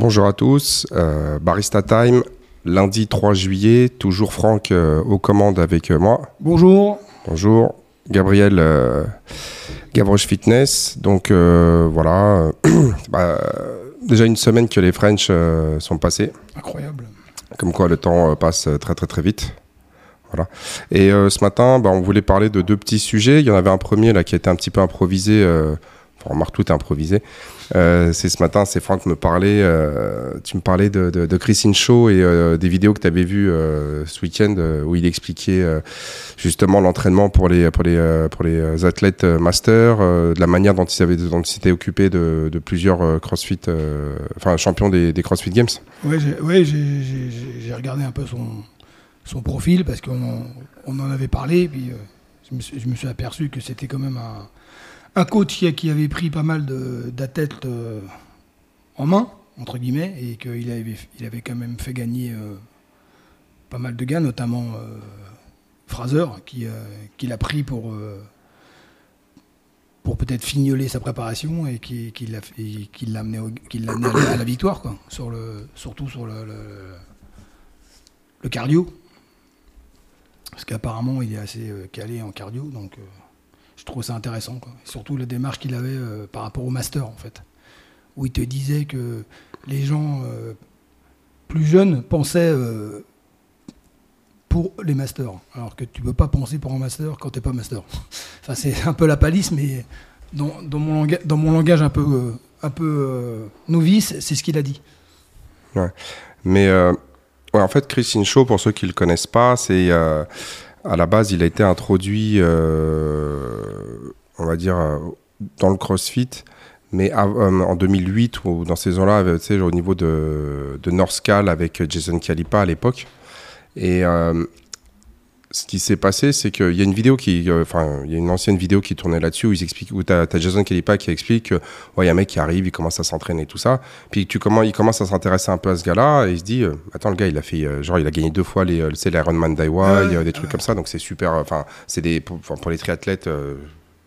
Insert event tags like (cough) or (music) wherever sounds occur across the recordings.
Bonjour à tous, euh, Barista Time, lundi 3 juillet, toujours Franck euh, aux commandes avec euh, moi. Bonjour. Bonjour, Gabriel euh, Gavroche Fitness. Donc voilà, (clears throat) bah, déjà une semaine que les French sont passés, Incroyable. comme quoi le temps passe très très très vite. Voilà. Et ce matin, bah, on voulait parler de deux petits sujets. Il y en avait un premier là qui était un petit peu improvisé. Enfin, remarque tout est improvisé. Euh, c'est ce matin, c'est Franck me parlait. euh, tu me parlais de, de, de Christine Shaw et euh, des vidéos que tu avais vues ce week-end où il expliquait justement l'entraînement pour les pour les pour les athlètes master, de la manière dont ils avaient dont ils s'étaient occupés de, plusieurs CrossFit, enfin champions des, des CrossFit Games. Ouais, j'ai regardé un peu son, son profil parce qu'on en, on en avait parlé. Puis je me suis aperçu que c'était quand même un, un coach qui, avait pris pas mal d'athlètes euh, en main, entre guillemets, et qu'il avait, quand même fait gagner euh, pas mal de gars, notamment euh, Fraser, qui, qui l'a pris pour. peut-être fignoler sa préparation et qui, l'a qui amené, à, la, victoire, quoi. Sur le, surtout sur le, cardio. Parce qu'apparemment, il est assez calé en cardio, je trouve ça intéressant. Surtout la démarche qu'il avait euh, par rapport au master, en fait. Où il te disait que les gens euh, plus jeunes pensaient euh, pour les masters, alors que tu peux pas penser pour un master quand t'es pas master. (laughs) Enfin, c'est un peu la palisse, mais dans, mon, langage, dans mon langage un peu, un peu novice, c'est ce qu'il a dit. Mais ouais, en fait, Christine Shaw, pour ceux qui le connaissent pas, c'est à la base, il a été introduit, euh, on va dire, euh, dans le CrossFit, mais euh, en 2008 ou dans ces ans-là, au niveau de, de Northcal avec Jason Kalipa à l'époque. Et ce qui s'est passé, c'est qu'il y a une vidéo qui, euh, enfin, il y a une ancienne vidéo qui tournait là-dessus où ils expliquent, où t'as as Jason Kalipa qui explique que, ouais, il y a un mec qui arrive, il commence à s'entraîner et tout ça. Puis tu comment il commence à s'intéresser un peu à ce gars-là et il se dit euh, attends le gars il a fait euh, genre il a gagné deux fois les c'est l'Ironman Daiwa, Ouais, il y a des trucs comme ça donc c'est super enfin c'est des pour, les triathlètes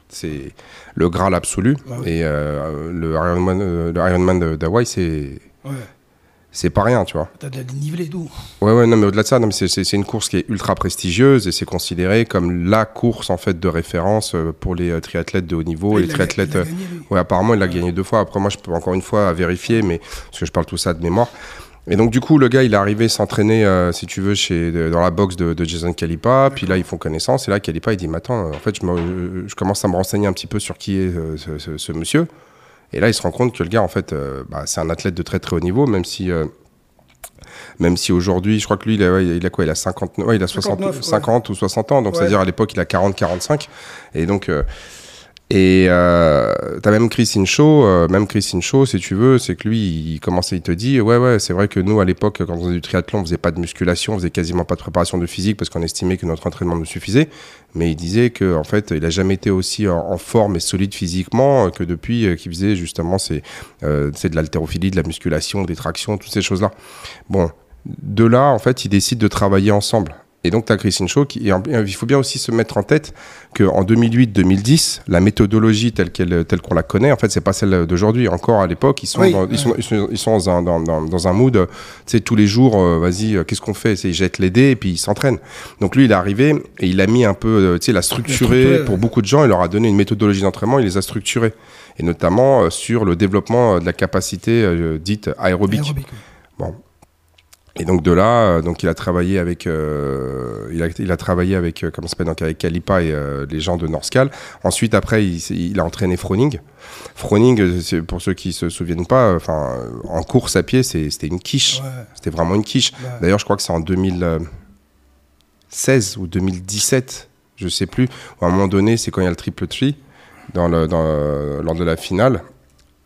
c'est le graal absolu ouais. et le Ironman le Ironman de- d'Hawaï c'est Ouais, c'est pas rien tu vois. t'as de la dénivelée d'eau. Ouais ouais non mais au-delà de ça non, c'est- c'est c'est une course qui est ultra prestigieuse et c'est considéré comme la course en fait de référence euh, pour les euh, triathlètes de haut niveau et les triathlètes euh, gagné. Ouais, apparemment, il l'a gagné deux fois. Après, moi, je peux encore une fois à vérifier, mais parce que je parle tout ça de mémoire. Et donc, du coup, le gars, il est arrivé s'entraîner, euh, si tu veux, chez, dans la box de, de Jason Kalipa. Puis là, ils font connaissance. Et là, Kalipa, il dit Mais attends, en fait, je, me- je commence à me renseigner un petit peu sur qui est ce, ce- ce monsieur. Et là, il se rend compte que le gars, en fait, euh, bah, c'est un athlète de très très haut niveau, même si. euh, même si aujourd'hui, je crois que lui, il a, il a quoi Il a 50, ouais, il a 60, 59, ouais. 50 ou 60 ans. Donc, Ouais. c'est-à-dire à l'époque, il a 40, 45. Et donc, euh, et euh, t'as même Christine Shaw, euh, même Christine Shaw, si tu veux, c'est que lui, il commençait, il te dit, ouais, ouais, c'est vrai que nous, à l'époque, quand on faisait du triathlon, on faisait pas de musculation, on faisait quasiment pas de préparation de physique parce qu'on estimait que notre entraînement nous suffisait. Mais il disait que, en fait, il a jamais été aussi en, forme et solide physiquement euh, que depuis euh, qu'il faisait justement, c'est, euh, c'est de l'haltérophilie, de la musculation, des tractions, toutes ces choses-là. Bon, de là, en fait, ils décident de travailler ensemble. Et donc, tu as Christine Shaw, qui, et en- il faut bien aussi se mettre en tête qu'en 2008-2010, la méthodologie telle qu'elle, telle qu'on la connaît, en fait, c'est pas celle d'aujourd'hui. Encore à l'époque, ils sont, Oui, dans, ouais. ils sont, ils sont, ils sont dans, un, dans, dans, dans un mood, tu sais, tous les jours, euh, vas-y, euh, qu'est-ce qu'on fait? C'est ils jettent les dés et puis ils s'entraînent. Donc lui, il est arrivé et il a mis un peu, euh, tu sais, il a structuré pour beaucoup de gens. Il leur a donné une méthodologie d'entraînement. Il les a structurés et notamment euh, sur le développement de la capacité dite aérobique. Aérobique, oui. Et donc de là, euh, donc il a travaillé avec, euh, il, a, il a travaillé avec, euh, comment s'appelle, donc avec Kalipa et euh, les gens de Northcal. Ensuite, après, il, a entraîné Froning. Froning, pour ceux qui se souviennent pas, enfin, en course à pied, c'était une quiche. Ouais, C'était vraiment une quiche. D'ailleurs, je crois que c'est en 2016 ou 2017, je sais plus. À un moment donné, c'est quand il y a le triple tree dans le, dans, lors de la finale.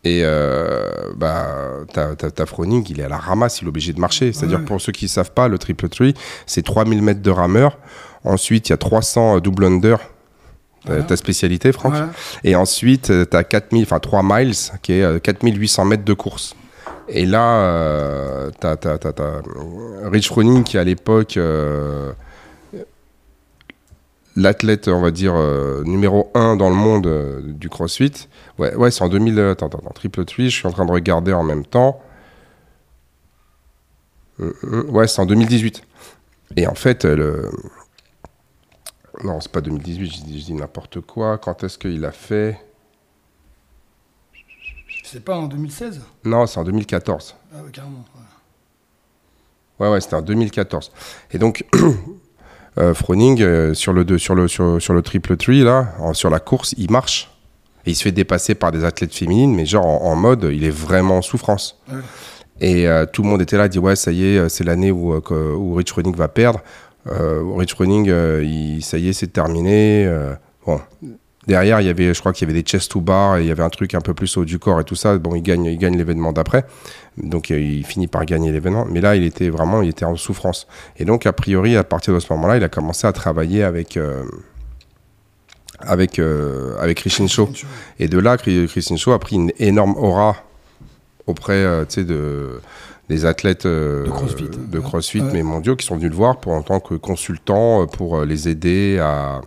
Et euh, bah, t'as, t'as- t'as Froning, il est à la ramasse, il est obligé de marcher. C'est-à-dire, Ouais. pour ceux qui ne savent pas, le triple tree, c'est 3000 mètres de rameur. Ensuite, il y a 300 double under. Ta- Voilà. Ta spécialité, Franck. voilà. Et ensuite, tu as 4000, enfin 3 miles, qui est euh, 4800 mètres de course. Et là, euh, tu as, Rich Froning qui, à l'époque, euh, l'athlète, on va dire, euh, numéro 1 dans le monde euh, du CrossFit. Ouais, ouais c'est en 2000. Attends, attends, attends, triple tree, je suis en train de regarder en même temps. Euh, euh, ouais, c'est en 2018. Et en fait, le... non, c'est pas 2018, je dis, n'importe quoi. Quand est-ce qu'il a fait? C'est pas en 2016 Non, c'est en 2014. Ah ouais, carrément. ouais. Ouais, ouais, c'était en 2014. Et donc, euh, (clears throat) Froning, euh, sur, le deux- sur, le, sur, sur le triple tree, là, en- sur la course, il marche. Et il se fait dépasser par des athlètes féminines, mais genre en, en mode, il est vraiment en souffrance. Ouais. Et euh, tout le monde était là, dit ouais, ça y est, euh, c'est l'année où, euh, Rich Froning va perdre. Euh, Rich Froning, euh, il- ça y est, c'est terminé. euh, bon. Derrière, il y avait, je crois qu'il y avait des chest to bar et il y avait un truc un peu plus haut du corps et tout ça. Bon, il gagne, il gagne l'événement d'après. Donc, euh, il finit par gagner l'événement. Mais là, il était vraiment, il était en souffrance. Et donc, a priori, à partir de ce moment-là, il a commencé à travailler avec, euh, avec, euh, avec Rishin Shaw. Et de là, Chri- Christine Shaw a pris une énorme aura auprès euh, tu sais, de, des athlètes euh, De CrossFit. de Ouais. CrossFit, Ouais. mais mondiaux, qui sont venus le voir pour, en tant que consultant pour les aider à,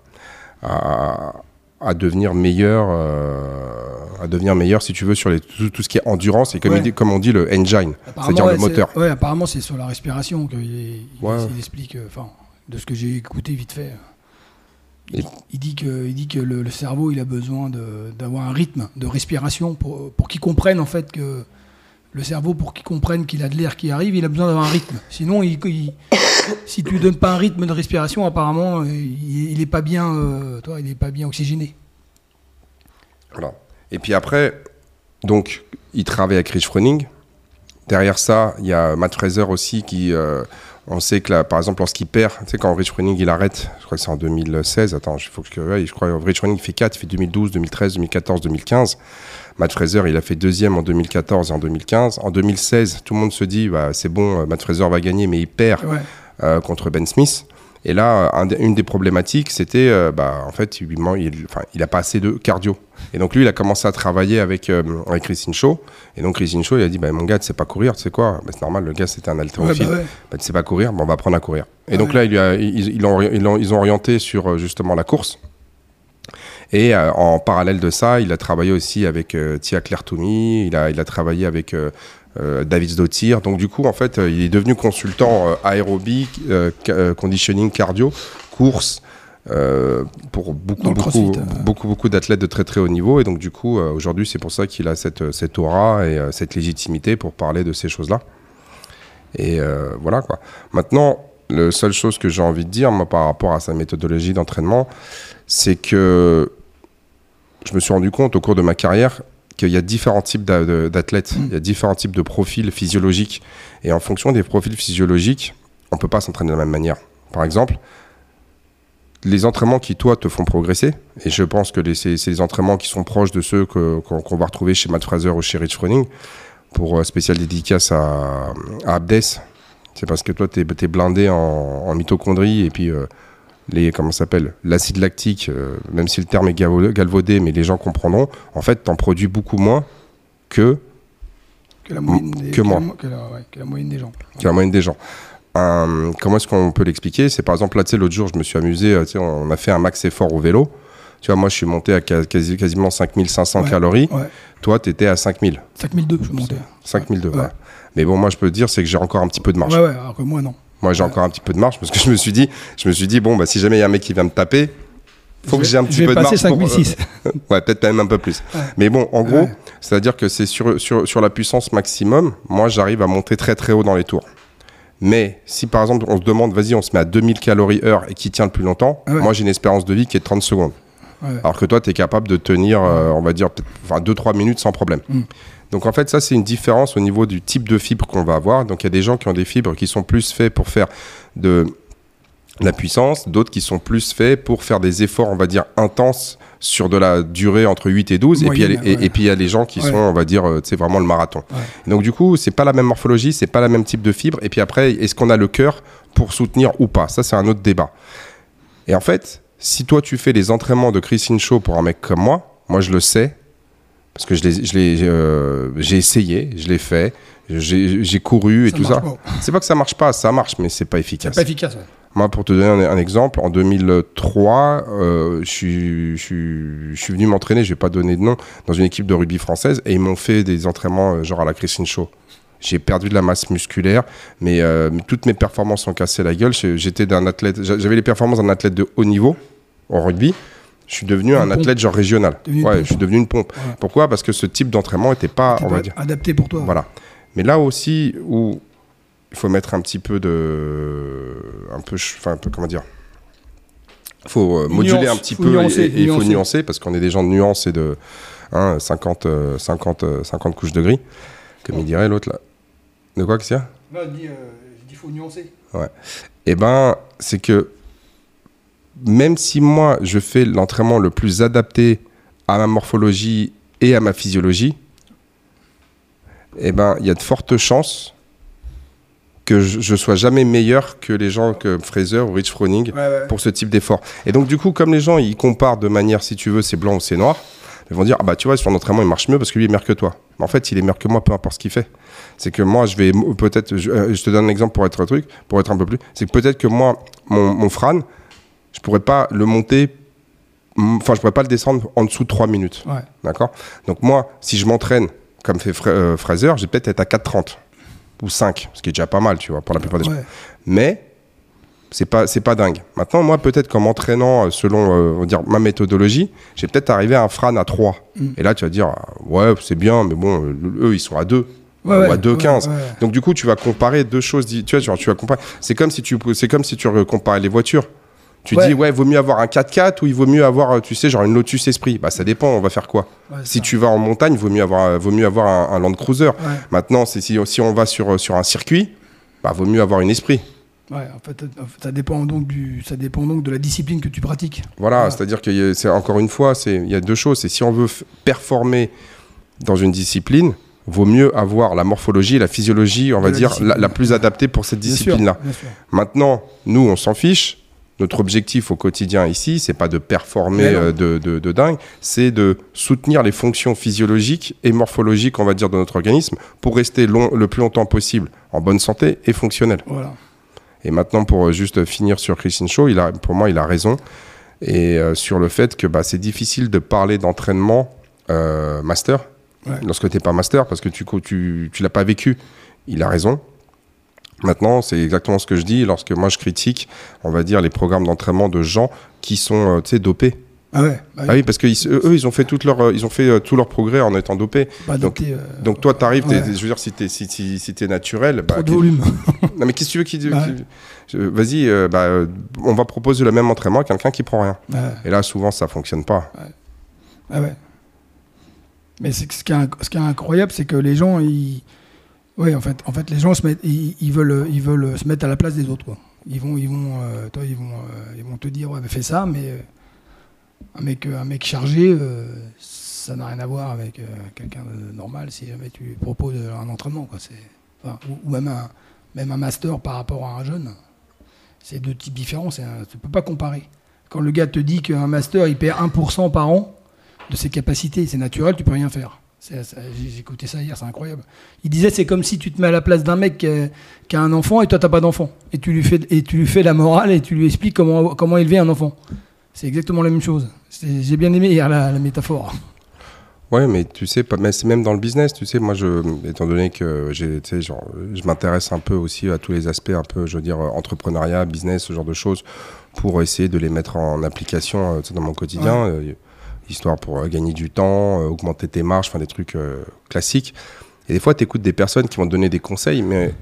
à, à devenir meilleurs, euh, à devenir meilleurs, si tu veux, sur les, tout, tout ce qui est endurance et comme, Ouais. il dit- comme on dit, le engine, c'est-à-dire ouais, le moteur. Ouais, apparemment, c'est sur la respiration qu'il il- Ouais. explique, euh, enfin, de ce que j'ai écouté vite fait. Il, dit que, il dit que le, le cerveau, il a besoin d'avoir un rythme de respiration pour, pour qu'il comprenne, en fait, que le cerveau, pour qu'il comprenne qu'il a de l'air qui arrive, il a besoin d'avoir un rythme. Sinon, il, (coughs) si tu lui donnes pas un rythme de respiration, apparemment, euh, il, il est pas bien, euh, pas bien oxygéné. Voilà. Et puis après, donc, il travaille avec Rich Froning. Derrière ça, il y a Matt Fraser aussi qui. euh, on sait que là, par exemple, lorsqu'il perd, tu sais, quand Rich Froning il arrête, je crois que c'est en 2016. Attends, il faut que je Je crois que Rich Froning fait 4, il fait 2012, 2013, 2014, 2015. Matt Fraser, il a fait deuxième en 2014 et en 2015. En 2016, tout le monde se dit, bah, c'est bon, Matt Fraser va gagner, mais il perd Ouais. euh, contre Ben Smith. Et là, un une des problématiques, c'était, euh, bah, en fait, il, il, a pas assez de cardio. Et donc lui, il a commencé à travailler avec euh, avec Christine Shaw. Et donc Christine Shaw, il a dit, bah, mon gars, tu sais pas courir, tu sais quoi? Bah, C'est normal, le gars, c'était un Ouais, haltérophile. bah ouais. Bah, tu sais pas courir, bon, on va apprendre à courir. Et Ouais. donc là, il lui a- ils, ils ont orienté sur euh, justement la course. Et euh, en parallèle de ça, il a travaillé aussi avec euh, Tia Claire Toumi, il a, il a travaillé avec euh, David Zdotir. Donc du coup, en fait, euh, il est devenu consultant euh, aérobique, euh, euh, conditioning cardio, course. euh, pour beaucoup beaucoup euh. beaucoup beaucoup d'athlètes de très très haut niveau et donc du coup euh, aujourd'hui c'est pour ça qu'il a cette cette aura et euh, cette légitimité pour parler de ces choses là et euh, voilà quoi. Maintenant, la seule chose que j'ai envie de dire, moi, par rapport à sa méthodologie d'entraînement, c'est que je me suis rendu compte au cours de ma carrière qu'il y a différents types d'athlètes, il y a différents types de profils physiologiques. Et en fonction des profils physiologiques, on peut pas s'entraîner de la même manière. Par exemple, les entraînements qui, toi, te font progresser, et je pense que c'est les entraînements qui sont proches de ceux qu'on va retrouver chez Matt Fraser ou chez Rich Froning, pour euh, spécial dédicace à, à Abdes. C'est parce que toi, tu es, blindé en, en mitochondrie et puis euh, les comment s'appelle l'acide lactique, euh, même si le terme est galvaudé, mais les gens comprendront. En fait, t'en produis beaucoup moins que, Que la moyenne des, que moi. la que la- ouais, que la moyenne des gens. que la moyenne des gens. Euh, comment est-ce qu'on peut l'expliquer? C'est par exemple là, tu sais, l'autre jour, je me suis amusé. euh, tu sais, on a fait un max effort au vélo. Tu vois, moi, je suis monté à quasi- quasiment 5500 Ouais. calories. Ouais. Toi, tu étais à 5000. 5002, je suis monté. 5002, Ouais. Mais bon, moi, je peux te dire, c'est que j'ai encore un petit peu de marge. Ouais, ouais, alors que moi, non. Moi, j'ai encore un petit peu de marge parce que je me suis dit, je me suis dit, bon, bah, si jamais il y a un mec qui vient me taper, faut que j'ai un petit peu de marge. pour- 5006. (laughs) ouais, peut-être même un peu plus. Ouais. Mais bon, en gros, Ouais. c'est-à-dire que c'est sur, sur, sur la puissance maximum, moi, j'arrive à monter très très haut dans les tours. Mais si par exemple on se demande, vas-y, on se met à 2000 calories heure et qui tient le plus longtemps, ouais. moi j'ai une espérance de vie qui est de 30 secondes. Ouais. Alors que toi, tu es capable de tenir, euh, on va dire, peut-être enfin, 2-3 minutes sans problème. Mm. Donc en fait, ça, c'est une différence au niveau du type de fibre qu'on va avoir. Donc il y a des gens qui ont des fibres qui sont plus faits pour faire de la puissance, d'autres qui sont plus faits pour faire des efforts, on va dire, intenses sur de la durée entre 8 et 12. et, puis, il y a les- Moyenne, et- ouais. et puis il y a les gens qui Ouais. sont, on va dire, euh, c'est vraiment le marathon. Ouais. Donc du coup, c'est pas la même morphologie, c'est pas la même type de fibre. Et puis après, est-ce qu'on a le cœur pour soutenir ou pas? Ça, c'est un autre débat. Et en fait, si toi tu fais les entraînements de Christine Shaw pour un mec comme moi, moi je le sais parce que je l'ai, je l'ai, euh, j'ai essayé, je l'ai fait, j'ai, j'ai couru et Ça tout ça. pas. C'est pas que ça marche pas, ça marche, mais c'est pas C'est efficace. pas efficace. ouais. Moi, pour te donner un, un exemple, en 2003, euh, je, suis, je, suis, je suis venu m'entraîner, je vais pas donner de nom, dans une équipe de rugby française et ils m'ont fait des entraînements euh, genre à la Christine Shaw. j'ai perdu de la masse musculaire, mais, euh, toutes mes performances ont cassé la gueule. J'étais d'un athlète, j'a- j'avais les performances d'un athlète de haut niveau en rugby. Je suis devenu Une un pompe. athlète genre régional. Ouais, je suis devenu une pompe. Ouais. Pourquoi? Parce que ce type d'entraînement n'était pas, on va dire, adapté pour toi. voilà. Mais là aussi où il faut mettre un petit peu de, un peu, enfin, un peu comment dire, faut euh, Une moduler nuance, un petit faut peu nuancer, et- et il faut nuancer. parce qu'on est des gens de nuance et de hein, 50, euh, 50, euh, 50 couches de gris, comme il dirait l'autre là. De quoi, y a? Non, je dis, il faut nuancer. Eh ben, c'est que même si moi je fais l'entraînement le plus adapté à ma morphologie et à ma physiologie, eh ben, il y a de fortes chances que je, je sois jamais meilleur que les gens comme Fraser ou Rich Froning Ouais, ouais. pour ce type d'effort. Et donc, du coup, comme les gens, ils comparent de manière, si tu veux, c'est blanc ou c'est noir, ils vont dire, ah bah tu vois, sur l'entraînement, il marche mieux parce que lui, il est meilleur que toi. Mais en fait, il est meilleur que moi, peu importe ce qu'il fait. C'est que moi, je vais peut-être, je, euh, je te donne un exemple pour être un truc, pour être un peu plus, c'est que peut-être que moi, mon, mon frane, je pourrais pas le monter, enfin, je pourrais pas le descendre en dessous de 3 minutes. Ouais. D'accord? Donc moi, si je m'entraîne comme fait Fra- euh, Fraser, j'ai peut-être être à 4,30 ou 5, ce qui est déjà pas mal, tu vois, pour la plupart des gens mais c'est pas c'est pas dingue. Maintenant, moi, peut-être qu'en m'entraînant euh, selon euh, on va dire ma méthodologie, j'ai peut-être arrivé à un frane à 3. Mm. Et là, tu vas dire ah, ouais, c'est bien, mais bon, eux, ils sont à 2 Ouais, ou à 2,15. ouais, ouais. Donc du coup, tu vas comparer deux choses. Tu vois, genre, tu vas comparer. C'est comme si tu c'est comme si tu comparais les voitures. Tu Ouais. dis ouais, vaut mieux avoir un 4x4 ou il vaut mieux avoir, tu sais, genre une Lotus Esprit. Bah ça dépend. On va faire quoi? Ouais, Si ça. tu vas en montagne, vaut mieux avoir, vaut mieux avoir un, un Land Cruiser. Ouais. Maintenant, c'est si, si on va sur sur un circuit, bah vaut mieux avoir une Esprit. Ouais, en fait, ça dépend donc du, ça dépend donc de la discipline que tu pratiques. Voilà, Voilà. c'est-à-dire que c'est encore une fois, c'est il y a deux choses. C'est si on veut performer dans une discipline, vaut mieux avoir la morphologie et la physiologie, on De va la dire, la, plus adaptée pour cette discipline-là. Maintenant, nous, on s'en fiche. Notre objectif au quotidien ici, c'est pas de performer euh, de, de, de dingue, c'est de soutenir les fonctions physiologiques et morphologiques, on va dire, de notre organisme pour rester long, le plus longtemps possible en bonne santé et fonctionnel. Voilà. Et maintenant, pour euh, juste finir sur Christine Shaw, il a, pour moi, il a raison. Et euh, sur le fait que bah, c'est difficile de parler d'entraînement euh, master Ouais. lorsque tu n'es pas master parce que tu ne tu, tu l'as pas vécu. Il a raison. Maintenant, c'est exactement ce que je dis lorsque moi je critique, on va dire, les programmes d'entraînement de gens qui sont euh, tu sais, dopés. Ah ouais. bah Ah oui, parce qu'eux, ils ont fait, toute leur, euh, ils ont fait euh, tout leur progrès en étant dopés. pas donc- euh, Donc toi, tu arrives, ouais. je veux dire, si tu es, si, si, si t'es naturel, bah, trop de volume. (laughs) non mais qu'est-ce que tu veux qu'il Ouais. Je- Vas-y, euh, bah, on va proposer le même entraînement à quelqu'un qui prend rien. Ouais. Et là, souvent, ça fonctionne pas. Ah ouais. Mais c'est que ce qui est, ce qui est incroyable, c'est que les gens, ils, ouais, en fait, en fait, les gens se mettent, ils, ils veulent, ils veulent se mettre à la place des autres. Quoi. Ils vont, ils vont, euh, toi, ils vont, euh, ils vont te dire, ouais, fais ça, mais euh, un mec, un mec chargé, ça n'a rien à voir avec quelqu'un de normal. Si jamais tu proposes un entraînement, quoi, c'est, enfin, ou, même un, même un master par rapport à un jeune, c'est deux types différents. C'est, tu peux pas comparer. Quand le gars te dit qu'un master, il perd 1% par an de ses capacités. C'est naturel, tu peux rien faire. J'ai écouté ça hier, c'est incroyable. Il disait c'est comme si tu te mets à la place d'un mec qui a, qui a un enfant et toi t'as pas d'enfant. Et tu lui fais et tu lui fais la morale et tu lui expliques comment comment élever un enfant. C'est exactement la même chose. J'ai bien aimé hier la, la métaphore. Ouais, mais tu sais, mais c'est même dans le business, tu sais, moi, je, étant donné que j'ai, tu sais, genre, je m'intéresse un peu aussi à tous les aspects, un peu, je veux dire, entrepreneuriat, business, ce genre de choses, pour essayer de les mettre en application euh, tu sais, dans mon quotidien, euh, histoire pour euh, gagner du temps, euh, augmenter tes marges, enfin des trucs euh, classiques. Et des fois, tu écoutes des personnes qui vont te donner des conseils, mais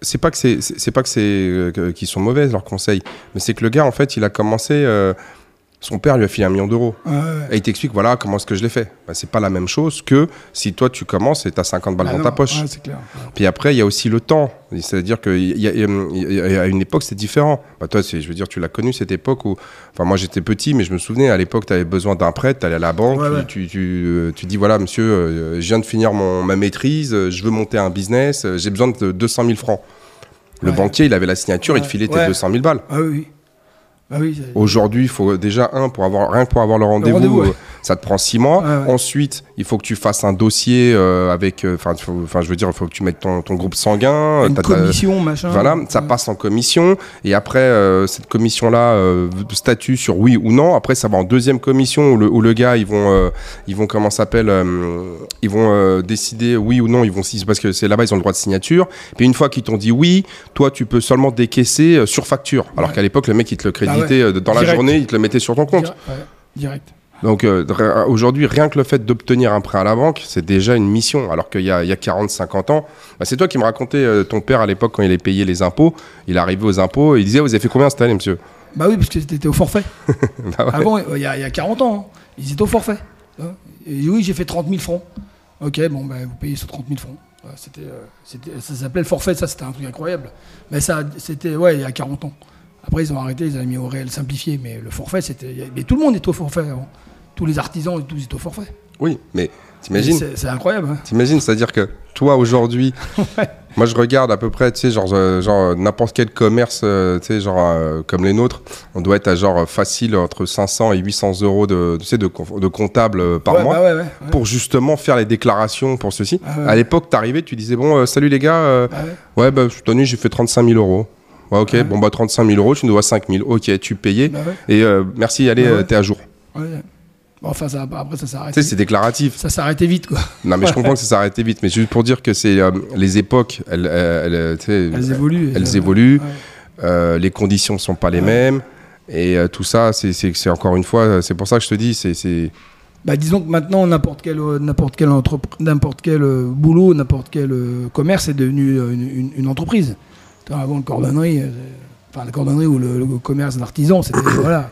c'est pas que c'est, pas que c'est qu'ils sont mauvaises leurs conseils, mais c'est que le gars, en fait, il a commencé. Son père lui a filé un million d'euros. Ouais, ouais. Et il t'explique, voilà, comment est-ce que je l'ai fait. Bah, c'est pas la même chose que si toi, tu commences et tu as 50 balles Ah dans non, ta poche. ouais, c'est clair. Puis après, il y a aussi le temps. C'est-à-dire qu'à une époque, c'est différent. Bah, toi, c'est- je veux dire, tu l'as connu cette époque où. Enfin, moi, j'étais petit, mais je me souvenais, à l'époque, tu avais besoin d'un prêt, tu allais à la banque, tu. Tu, tu, euh, tu dis, voilà, monsieur, euh, je viens de finir mon, ma maîtrise, euh, je veux monter un business, j'ai besoin de 200 000 francs. Le banquier, il avait la signature, il te filait tes Ouais. 200 000 balles. Ah oui, Ah oui, c'est- Aujourd'hui, il faut déjà un pour avoir rien que pour avoir le rendez-vous, euh, ça te prend six mois. Ouais. Ensuite, il faut que tu fasses un dossier euh, avec, euh, enfin, enfin, je veux dire, il faut que tu mettes ton, ton groupe sanguin, Une t'as- t'as- commission, machin. voilà, ça Ouais. passe en commission et après euh, cette commission-là euh, statue sur oui ou non. Après, ça va en deuxième commission où le, où le gars ils vont euh, ils vont comment s'appelle euh, ils vont euh, décider oui ou non. Ils vont parce que c'est là-bas ils ont le droit de signature. Puis une fois qu'ils t'ont dit oui, toi tu peux seulement décaisser euh, sur facture. Alors Ouais. qu'à l'époque le mec il te le créditait euh, dans la journée, il te le mettait sur ton compte. Direct, ouais, direct. Donc euh, dr- aujourd'hui, rien que le fait d'obtenir un prêt à la banque, c'est déjà une mission. Alors qu'il y a, il y a 40-50 ans, bah, c'est toi qui me racontais euh, ton père à l'époque quand il est payé les impôts. Il arrivait aux impôts et il disait Vous avez fait combien cette année, monsieur? Bah oui, parce que c'était au forfait. (laughs) Bah ouais. Avant, il y, a, il y a 40 ans, hein, ils étaient au forfait. hein. Et oui, j'ai fait 30 000 francs. Ok, bon, ben, vous payez sur 30 000 francs. Euh, c'était- ça s'appelait le forfait, ça c'était un truc incroyable. Mais ça, c'était, ouais, il y a 40 ans. Après, ils ont arrêté, ils ont mis au réel simplifié. Mais le forfait, c'était. Mais tout le monde est au forfait avant. Tous les artisans ils étaient au forfait. Oui, mais t'imagines C'est, incroyable. hein. T'imagines, c'est-à-dire que toi aujourd'hui, (laughs) Ouais. moi je regarde à peu près, tu sais, genre, euh, genre n'importe quel commerce, euh, tu sais, genre euh, comme les nôtres, on doit être à genre facile entre 500 et 800 euros de, tu sais, de, de comptable par Ouais, mois. bah ouais. Pour justement faire les déclarations pour ceci. Ah. À l'époque, t'arrivais, tu disais Bon, euh, salut les gars, euh, ouais. Ouais, bah, cette année, j'ai fait 35 000 euros. Ouais, ok, Ouais. bon, bah, 35 000 euros, tu nous dois 5 000. Ok, tu payais. Bah ouais, Et euh, merci, allez, Ouais, euh, t'es à jour. Bon, enfin, ça, après, ça s'est Tu sais, c'est déclaratif. Ça arrêté vite, quoi. Non, mais je comprends que ça s'arrêtait vite. Mais juste pour dire que c'est euh, les époques, elles, elles, elles, évoluent. elles évoluent. les conditions sont pas les mêmes. Et tout ça, c'est- encore une fois, c'est pour ça que je te dis, c'est. Bah, disons que maintenant, n'importe quel, n'importe quel, n'importe quel boulot, n'importe quel commerce est devenu une, une- une entreprise. Tu Avant, le cordonnerie, euh, enfin, la cordonnerie ou le, le commerce d'artisan, c'était. (coughs) voilà.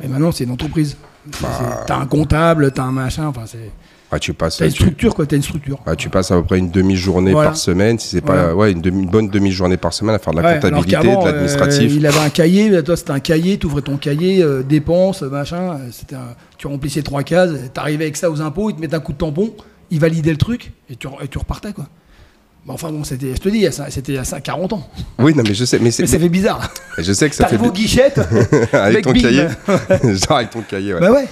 Mais maintenant, c'est une entreprise. Bah. T'as un comptable, t'as un machin, enfin, c'est. ah, tu passes. T'as une tu- structure, quoi, t'as une structure. ah, tu passes à peu près une demi-journée Voilà. par semaine, si c'est pas ouais, une, demi- une bonne demi-journée par semaine à faire de la Ouais, comptabilité, de l'administratif. euh, il avait un cahier, là, toi c'était un cahier, tu ouvrais ton cahier, euh, dépenses, machin, c'était un- tu remplissais trois cases, t'arrivais avec ça aux impôts, ils te mettaient un coup de tampon, ils validaient le truc et tu, et tu repartais quoi. Bah, enfin bon, c'était, je te dis, c'était il y a ça 40 ans. Oui, non, mais je sais, mais, c'est- Mais ça fait bizarre. mais (laughs) je sais que ça fait aux guichettes, (laughs) avec ton cahier, (laughs) genre avec ton cahier. Ouais. bah ouais.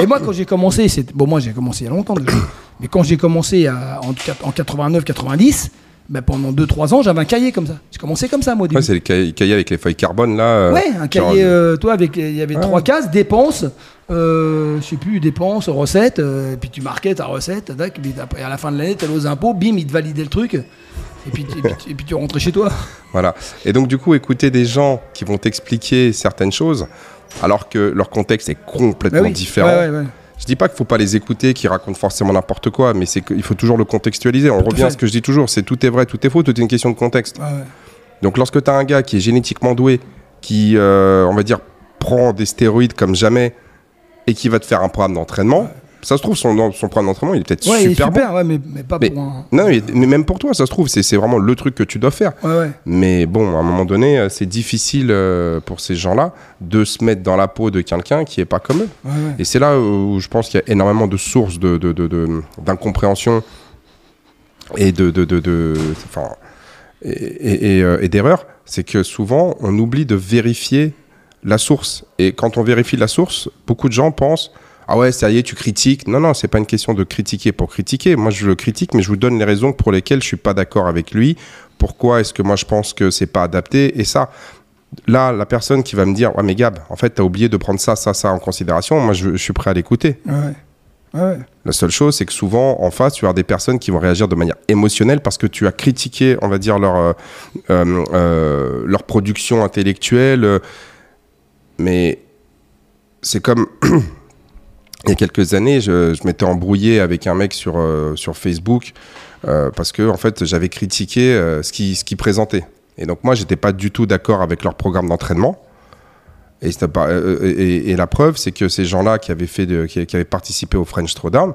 Et moi quand j'ai commencé, c'est bon moi j'ai commencé il y a longtemps déjà, mais quand j'ai commencé à- en, en 89-90, bah, pendant 2-3 ans j'avais un cahier comme ça. J'ai commencé comme ça moi. Ouais, c'est le cahier, cahier avec les feuilles carbone là. euh, Ouais, un genre, cahier, euh, toi, avec, il y avait Ouais. trois cases, dépenses, euh, je sais plus, dépenses, recettes, euh, et puis tu marquais ta recette, tac, puis après, à la fin de l'année, tu allais aux impôts, bim, ils te validaient le truc, et puis, et puis, et puis tu rentrais chez toi. (laughs) Voilà. Et donc du coup, écouter des gens qui vont t'expliquer certaines choses, alors que leur contexte est complètement Bah oui. différent. Ouais. Je dis pas qu'il faut pas les écouter, qu'ils racontent forcément n'importe quoi, mais c'est qu'il faut toujours le contextualiser. On Tout revient à ce que je dis toujours, c'est tout est vrai, tout est faux, tout est une question de contexte. Ouais. Donc lorsque tu as un gars qui est génétiquement doué, qui, euh, on va dire, prend des stéroïdes comme jamais, et qui va te faire un programme d'entraînement, ça se trouve, son, son programme d'entraînement, il est peut-être Ouais, il est super, bon. super, ouais, mais, mais pas Mais- pour un. Non, mais, mais même pour toi, ça se trouve, c'est vraiment le truc que tu dois faire. Ouais, ouais. Mais bon, à un moment donné, euh, c'est difficile euh, pour ces gens-là de se mettre dans la peau de quelqu'un qui est pas comme eux. ouais, ouais. Et c'est là où je pense qu'il y a énormément de sources de, de- de- de- d'incompréhension et de, de, de- et, et- et, euh, et d'erreurs. C'est que souvent, on oublie de vérifier la source. Et quand on vérifie la source, beaucoup de gens pensent ah ouais, ça y est, tu critiques. Non, non, c'est pas une question de critiquer pour critiquer. Moi, je le critique, mais je vous donne les raisons pour lesquelles je suis pas d'accord avec lui. Pourquoi est-ce que moi je pense que c'est pas adapté Et ça, là, la personne qui va me dire ouais, mais Gab, en fait, t'as oublié de prendre ça, ça, ça en considération. Moi, je, je suis prêt à l'écouter. Ouais, ouais. La seule chose, c'est que souvent, en face, tu as des personnes qui vont réagir de manière émotionnelle parce que tu as critiqué, on va dire, leur, euh, euh, euh, leur production intellectuelle. mais c'est comme. (clears throat) Il y a quelques années, je, je m'étais embrouillé avec un mec sur, euh, sur Facebook euh, parce que, en fait, j'avais critiqué euh, ce qu'il ce qu'il présentait. Et donc, moi, j'étais pas du tout d'accord avec leur programme d'entraînement. Et, pas- euh, et- et la preuve, c'est que ces gens-là qui avaient, fait de- qui, qui avaient participé au French Throwdown,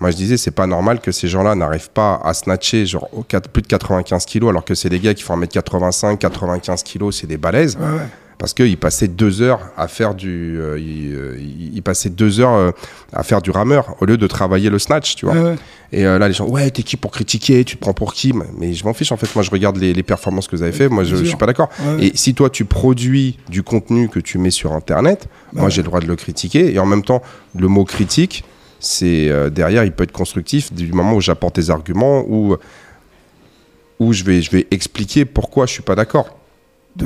moi je disais, c'est pas normal que ces gens-là n'arrivent pas à snatcher genre, au quatre- plus de 95 kilos, alors que c'est des gars qui font 1m85, 95 kilos, c'est des balaises. Ouais, ouais. Parce qu'ils passaient deux heures à faire du, euh, euh, ils passaient deux heures euh, à faire du rameur au lieu de travailler le snatch, tu vois. Ouais, ouais. Et euh, là, les gens, ouais, t'es qui pour critiquer? Tu te prends pour qui? Mais je m'en fiche, en fait. Moi, je regarde les, les performances que vous avez fait. Moi, je, je suis pas d'accord. Ouais. Et si toi, tu produis du contenu que tu mets sur Internet, moi, j'ai le droit de le critiquer. Et en même temps, le mot critique, c'est derrière, il peut être constructif du moment où j'apporte des arguments ou où je vais, je vais expliquer pourquoi je suis pas d'accord.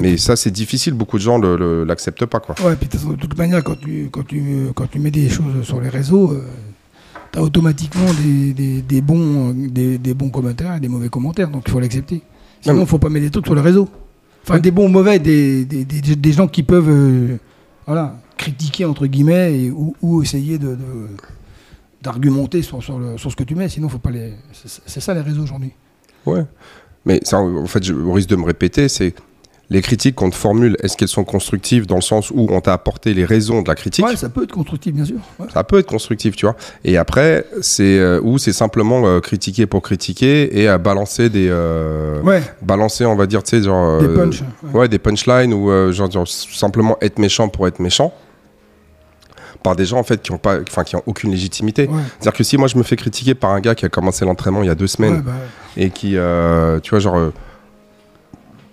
Mais ça, c'est difficile. Beaucoup de gens ne l'acceptent pas, quoi. Ouais, puis de toute manière, quand tu, quand tu, quand tu mets des choses sur les réseaux, tu as automatiquement des, des, des bons, euh, des, des bons commentaires et des mauvais commentaires, donc il faut l'accepter. Sinon, il ne faut pas mettre des trucs sur les réseaux. Enfin, Ouais. des bons, mauvais, des, des, des, des gens qui peuvent euh, voilà, critiquer, entre guillemets, et, ou, ou essayer de, d'argumenter sur, sur, le- sur ce que tu mets, sinon, faut pas les. C'est, c'est ça les réseaux aujourd'hui. Ouais. Mais ça, en fait, je au risque de me répéter, c'est les critiques qu'on te formule, est-ce qu'elles sont constructives dans le sens où on t'a apporté les raisons de la critique Ouais, ça peut être constructif, bien sûr. Ouais. Ça peut être constructif, tu vois. Et après, c'est euh, ou c'est simplement euh, critiquer pour critiquer et à balancer des, euh, Ouais, balancer, on va dire, tu sais, genre des punchs. ouais. ouais, des punchlines ou genre, genre, simplement être méchant pour être méchant par des gens en fait qui ont pas, enfin qui ont aucune légitimité. Ouais. C'est-à-dire que si moi je me fais critiquer par un gars qui a commencé l'entraînement il y a deux semaines Ouais, bah, et qui, euh, tu vois, genre,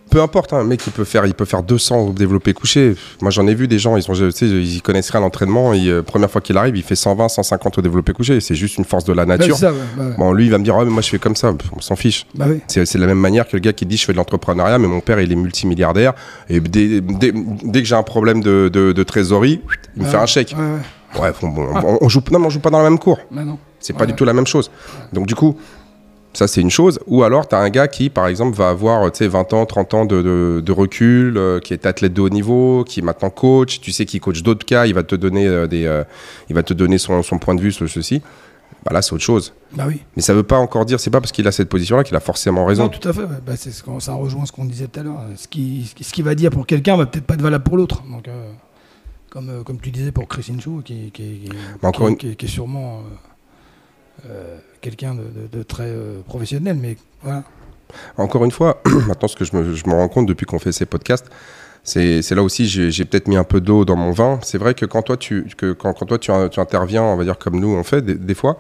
peu importe, hein, un mec il peut faire, il peut faire 200 développés couchés. Moi j'en ai vu des gens, ils sont, ils connaissent rien à l'entraînement. euh, première fois qu'il arrive, il fait 120, 150 au développé couché. C'est juste une force de la bah, nature. ça, bah, ouais. Bon, lui il va me dire, ouais, mais moi je fais comme ça. On s'en fiche. Bah oui. C'est de la même manière que le gars qui dit je fais de l'entrepreneuriat, mais mon père il est multimilliardaire. Et dès, dès- dès que j'ai un problème de, de- de trésorerie, il me Ouais, fait un chèque. Ouais, ouais. Bon, on, on joue, non, mais on joue pas dans la même cour. C'est pas du tout la même chose. Donc du coup, ça c'est une chose. Ou alors tu as un gars qui, par exemple, va avoir tu sais, 20 ans, 30 ans de, de- de recul, euh, qui est athlète de haut niveau, qui est maintenant coach. Tu sais qu'il coach d'autres cas, il va te donner, euh, des, euh, il va te donner son, son point de vue sur ceci. Bah là, c'est autre chose. Bah oui. Mais ça veut pas encore dire, c'est pas parce qu'il a cette position-là qu'il a forcément raison. Non, tout à fait. Bah, ce ça rejoint ce qu'on disait tout à l'heure. Ce qui, ce qui va dire pour quelqu'un va peut-être pas être valable pour l'autre. Donc, comme, comme tu disais pour Chris Incho, qui, qui, qui, une- est sûrement euh, quelqu'un de, très euh, professionnel, mais voilà. Encore une fois, (clears throat) maintenant ce que je me, je me rends compte depuis qu'on fait ces podcasts, c'est là aussi j'ai peut-être mis un peu d'eau dans mon vin. C'est vrai que quand toi tu que quand, quand toi tu, tu interviens, on va dire comme nous on fait des fois,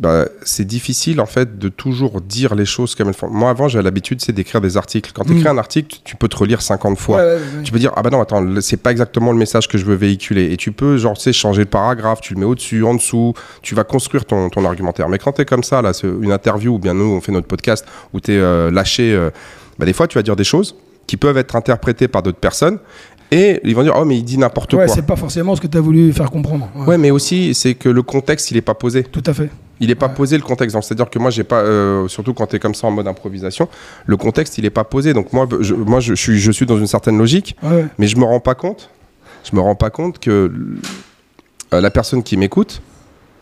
bah, c'est difficile en fait de toujours dire les choses comme elles font. Moi avant j'avais l'habitude c'est d'écrire des articles. Quand tu écris Mm. un article, tu peux te relire 50 fois. Ouais, ouais, ouais. Tu peux dire ah bah non attends c'est pas exactement le message que je veux véhiculer et tu peux genre tu sais changer le paragraphe tu le mets au dessus en dessous tu vas construire ton, ton argumentaire mais quand t'es comme ça là c'est une interview ou bien nous on fait notre podcast où t'es euh, lâché euh, bah, des fois tu vas dire des choses qui peuvent être interprétées par d'autres personnes et ils vont dire oh mais il dit n'importe Ouais, quoi c'est pas forcément ce que tu as voulu faire comprendre. Ouais, ouais mais aussi c'est que le contexte il est pas posé Tout à fait. il est pas Ouais. posé le contexte Donc, c'est à dire que moi j'ai pas euh, surtout quand tu es comme ça en mode improvisation le contexte il est pas posé donc moi je, moi je, suis je suis dans une certaine logique mais je me rends pas compte. Je me rends pas compte que euh, la personne qui m'écoute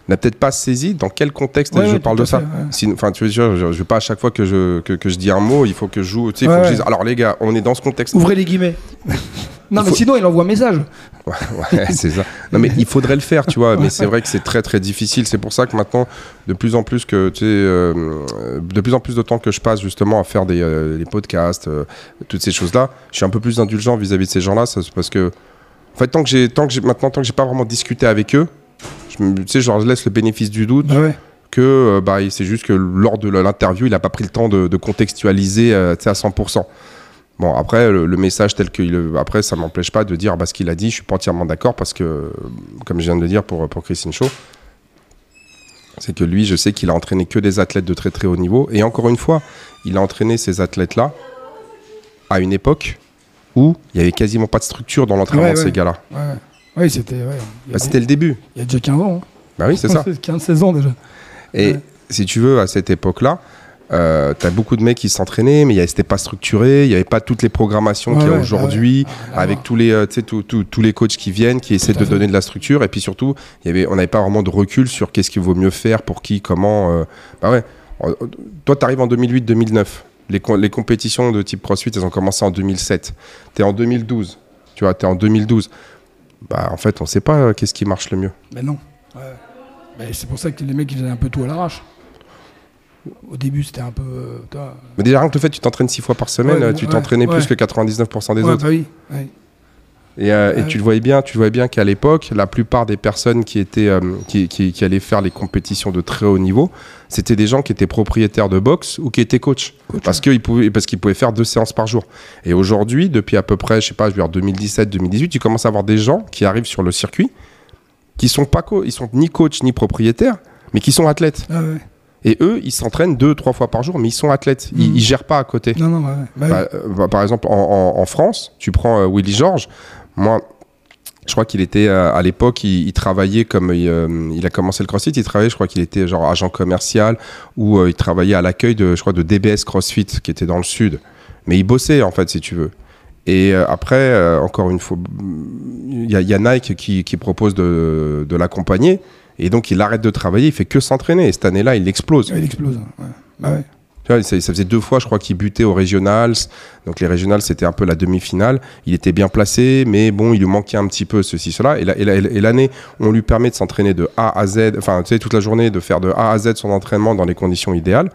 n'a peut-être pas saisi dans quel contexte Ouais, je ouais, parle de ça. ouais. Enfin, tu veux dire, je, je veux pas à chaque fois que je, que, que je dis un mot, il faut que je joue. Tu sais, il faut que je dise, alors les gars, on est dans ce contexte. Ouvrez les guillemets. (laughs) non, mais sinon, il envoie un message. Ouais, ouais, (laughs) c'est ça. Non, mais il faudrait le faire, tu vois. Mais c'est vrai que c'est très, très difficile. C'est pour ça que maintenant, de plus en plus que, tu sais, euh, euh, de plus en plus de temps que je passe justement à faire des, euh, des podcasts, euh, toutes ces choses-là, je suis un peu plus indulgent vis-à-vis de ces gens-là. Parce que, en fait, tant que j'ai, tant que j'ai, maintenant, tant que j'ai pas vraiment discuté avec eux, je, tu sais, je leur laisse le bénéfice du doute Bah ouais. que euh, bah, c'est juste que lors de l'interview, il n'a pas pris le temps de, de contextualiser euh, à 100%. Bon, après, le, le message tel qu'il. Après, ça m'empêche pas de dire bah, ce qu'il a dit, je suis pas entièrement d'accord parce que, comme je viens de le dire pour, pour Christine Shaw, c'est que lui, je sais qu'il a entraîné que des athlètes de très très haut niveau. Et encore une fois, il a entraîné ces athlètes-là à une époque où il y avait quasiment pas de structure dans l'entraînement Ouais, de ces gars-là. Ouais. Oui, c'était. Bah, le début. il y a déjà 15 ans. Bah oui, c'est ça. (laughs) 15-16 ans déjà. Et si tu veux, à cette époque-là, euh, t'as beaucoup de mecs qui s'entraînaient, mais c'était pas structuré, il n'y avait pas toutes les programmations Ouais, qu'il y a ouais, aujourd'hui, ouais. Ah, avec là. tous les, euh, tu sais, tous- les coachs qui viennent, qui essaient de donner de la structure, et puis surtout, y avait, on n'avait pas vraiment de recul sur qu'est-ce qu'il vaut mieux faire, pour qui, comment. euh, bah ouais. Toi, tu arrives en 2008-2009. Les, les compétitions de type CrossFit, elles ont commencé en 2007. Tu es en 2012. Tu vois, tu es en 2012. Bah, en fait, on sait pas euh, qu'est-ce qui marche le mieux. Mais non. Ouais. Mais c'est pour ça que les mecs ils faisaient un peu tout à l'arrache. Au début c'était un peu. euh, toi, Mais déjà, rien que le fait que tu t'entraînes six fois par semaine, Ouais, euh, tu ouais, t'entraînais ouais. plus que 99% des autres. bah oui. Et, euh, et Ouais. tu le voyais bien, tu le voyais bien qu'à l'époque, la plupart des personnes qui étaient, euh, qui, qui- qui allaient faire les compétitions de très haut niveau, c'était des gens qui étaient propriétaires de boxe ou qui étaient coachs, Coach, parce qu'ils pouvaient, parce qu'ils pouvaient faire deux séances par jour. Et aujourd'hui, depuis à peu près, je sais pas, je veux dire 2017-2018, tu commences à avoir des gens qui arrivent sur le circuit qui sont pas ils sont ni coach ni propriétaires, mais qui sont athlètes. Ah ouais. Et eux, ils s'entraînent deux, trois fois par jour, mais ils sont athlètes. Ils, Mhm. ils gèrent pas à côté. Non, non, ouais, ouais. Bah. Bah, euh, par exemple, en, en- en France, tu prends euh, Willy Georges. Moi, je crois qu'il était euh, à l'époque, il, il travaillait comme il, euh, il a commencé le CrossFit. Il travaillait, je crois qu'il était genre agent commercial ou il travaillait à l'accueil de, je crois, de DBS CrossFit qui était dans le sud. Mais il bossait en fait, si tu veux. Et après, encore une fois, il y, a- il y a Nike qui, qui propose de, de l'accompagner. Et donc, il arrête de travailler, il fait que s'entraîner. Et cette année-là, il explose. Ouais, il explose. hein, ouais. Bah ouais. Tu vois, ça, ça faisait deux fois, je crois, qu'il butait aux regionals. Donc les regionals, c'était un peu la demi-finale. Il était bien placé, mais bon, il lui manquait un petit peu ceci, cela. Et la- et la- et l'année, on lui permet de s'entraîner de A à Z, enfin, tu sais, toute la journée, de faire de A à Z son entraînement dans les conditions idéales.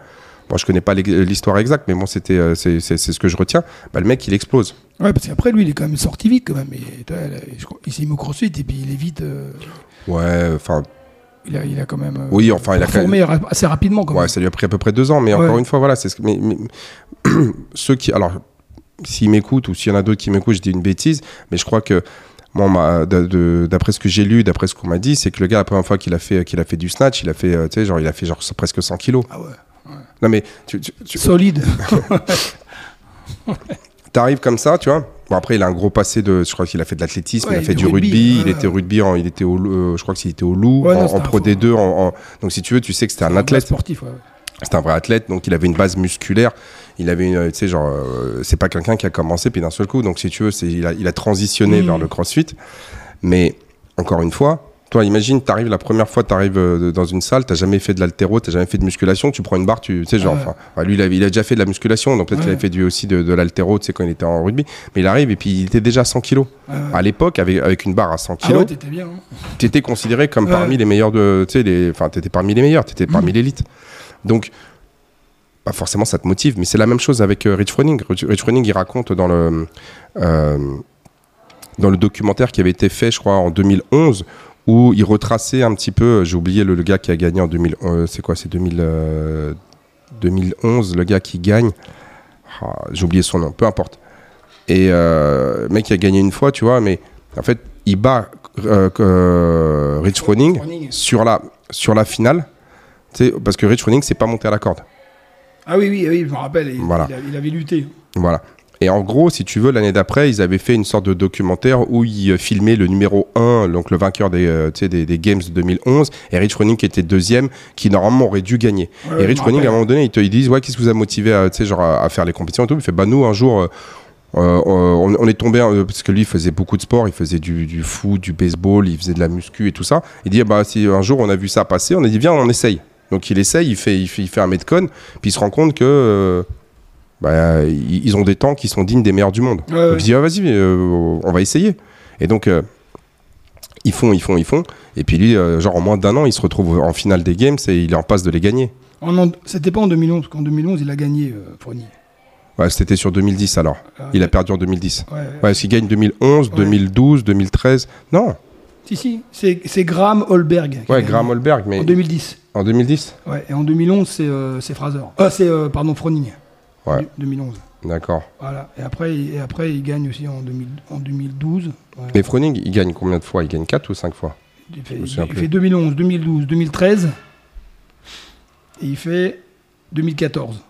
Bon, je connais pas l'histoire exacte, mais bon, c'était, euh, c'est c'est- c'est ce que je retiens. Bah, le mec, il explose. Ouais, parce qu'après, lui, il est quand même sorti vite, quand même. Et, il s'est mis au crossfit, et puis il est vite. euh, Ouais, enfin, il, a, il a quand même. euh, oui, enfin, il a quand même. assez rapidement, quand Ouais, ça lui a pris à peu près deux ans, mais Ouais. encore une fois, voilà, c'est ce que. Mais, mais- (clears throat) ceux qui. Alors, s'ils m'écoutent ou s'il y en a d'autres qui m'écoutent, je dis une bêtise, mais je crois que. De- d'après ce que j'ai lu, d'après ce qu'on m'a dit, c'est que le gars, la première fois qu'il a fait, qu'il a fait du snatch, il a fait, euh, tu sais, genre, il a fait genre presque 100 kilos. Ah ouais. Non, mais tu, tu, tu- Solide. (laughs) t'arrives comme ça, tu vois. Bon, après, il a un gros passé de. Je crois qu'il a fait de l'athlétisme, Ouais, il a fait du rugby, rugby, il était rugby, en, il était au, euh, je crois qu'il était au loup, Ouais, non, en, c'était pro fou. D2. En, en- donc, si tu veux, tu sais que c'était un athlète. sportif, ouais. C'est un vrai athlète, donc il avait une base musculaire. Il avait une, tu sais, genre, euh, c'est pas quelqu'un qui a commencé puis d'un seul coup. Donc si tu veux, il a, il a transitionné vers le CrossFit. Mais encore une fois, toi, imagine, t'arrives la première fois, t'arrives euh, dans une salle, t'as jamais fait de l'haltéro, t'as jamais fait de musculation, tu prends une barre, tu sais, genre, enfin, ouais, lui, il, a déjà fait de la musculation, donc peut-être qu'il Ouais. avait fait du, aussi de, de l'haltéro, tu sais, quand il était en rugby. Mais il arrive et puis il était déjà à 100 kilos. Ouais. À l'époque, avec, avec une barre à 100 Ah kilos, ouais, t'étais bien. hein. t'étais considéré comme parmi les meilleurs de, tu sais, enfin, t'étais parmi les meilleurs, t'étais parmi l'élite. Donc, forcément, ça te motive, mais c'est la même chose avec euh, Rich Froning. Rich, Rich Froning, il raconte dans le, euh, dans le documentaire qui avait été fait, je crois, en 2011, où il retraçait un petit peu, j'ai oublié le, le gars qui a gagné en 2000, euh, c'est quoi, c'est 2000, euh, 2011, le gars qui gagne, Ah, j'ai oublié son nom, peu importe. Et euh, mec qui a gagné une fois, tu vois, mais en fait, il bat euh, Rich Froning sur la, sur la finale, parce que Rich Froning, c'est pas monté à la corde. Ah oui, oui, oui, je me rappelle. Il, Voilà. il a- il avait lutté. Voilà. Et en gros, si tu veux, l'année d'après, ils avaient fait une sorte de documentaire où ils euh, filmaient le numéro 1, donc le vainqueur des, euh, des, des Games de 2011, et Rich Froning qui était deuxième, qui normalement aurait dû gagner. Ouais, et Rich Froning, à un moment donné, ils te ils disent, ouais, qu'est-ce qui vous a motivé à, genre, à, à faire les compétitions et tout? Il fait, bah nous, un jour... euh, euh, on, on est tombé euh, parce que lui il faisait beaucoup de sport, il faisait du, du foot, du baseball, il faisait de la muscu et tout ça. Il dit bah si un jour on a vu ça passer, on a dit viens on essaye. Donc il essaye, il fait il fait, il fait un metcon, puis il se rend compte que euh, bah, ils ils ont des temps qui sont dignes des meilleurs du monde. Ouais, ouais. Donc il dit ah, vas-y euh, on va essayer. Et donc euh, ils font ils font ils font et puis lui euh, genre en moins d'un an il se retrouve en finale des games et il est en passe de les gagner. En C'était pas en 2011, parce qu'en 2011, il a gagné, euh, Fournier. Ouais, c'était sur 2010 alors. Ah, Il a perdu en 2010. Ouais, qu'il gagne 2011, Ouais. 2012, 2013 Non. Si, si, c'est c'est Graham Holberg. Ouais. Graham Holberg, mais En 2010. en 2010 Ouais, et en 2011, c'est euh, c'est Fraser. Ah, c'est, euh, pardon, Froning. Ouais. Du- 2011. D'accord. Voilà. Et après, il- et après, il gagne aussi en, 2000 en 2012. Ouais. Mais Froning, il gagne combien de fois Il gagne 4 ou 5 fois Il fait, me il souviens fait plus. 2011, 2012, 2013. Et il fait 2014.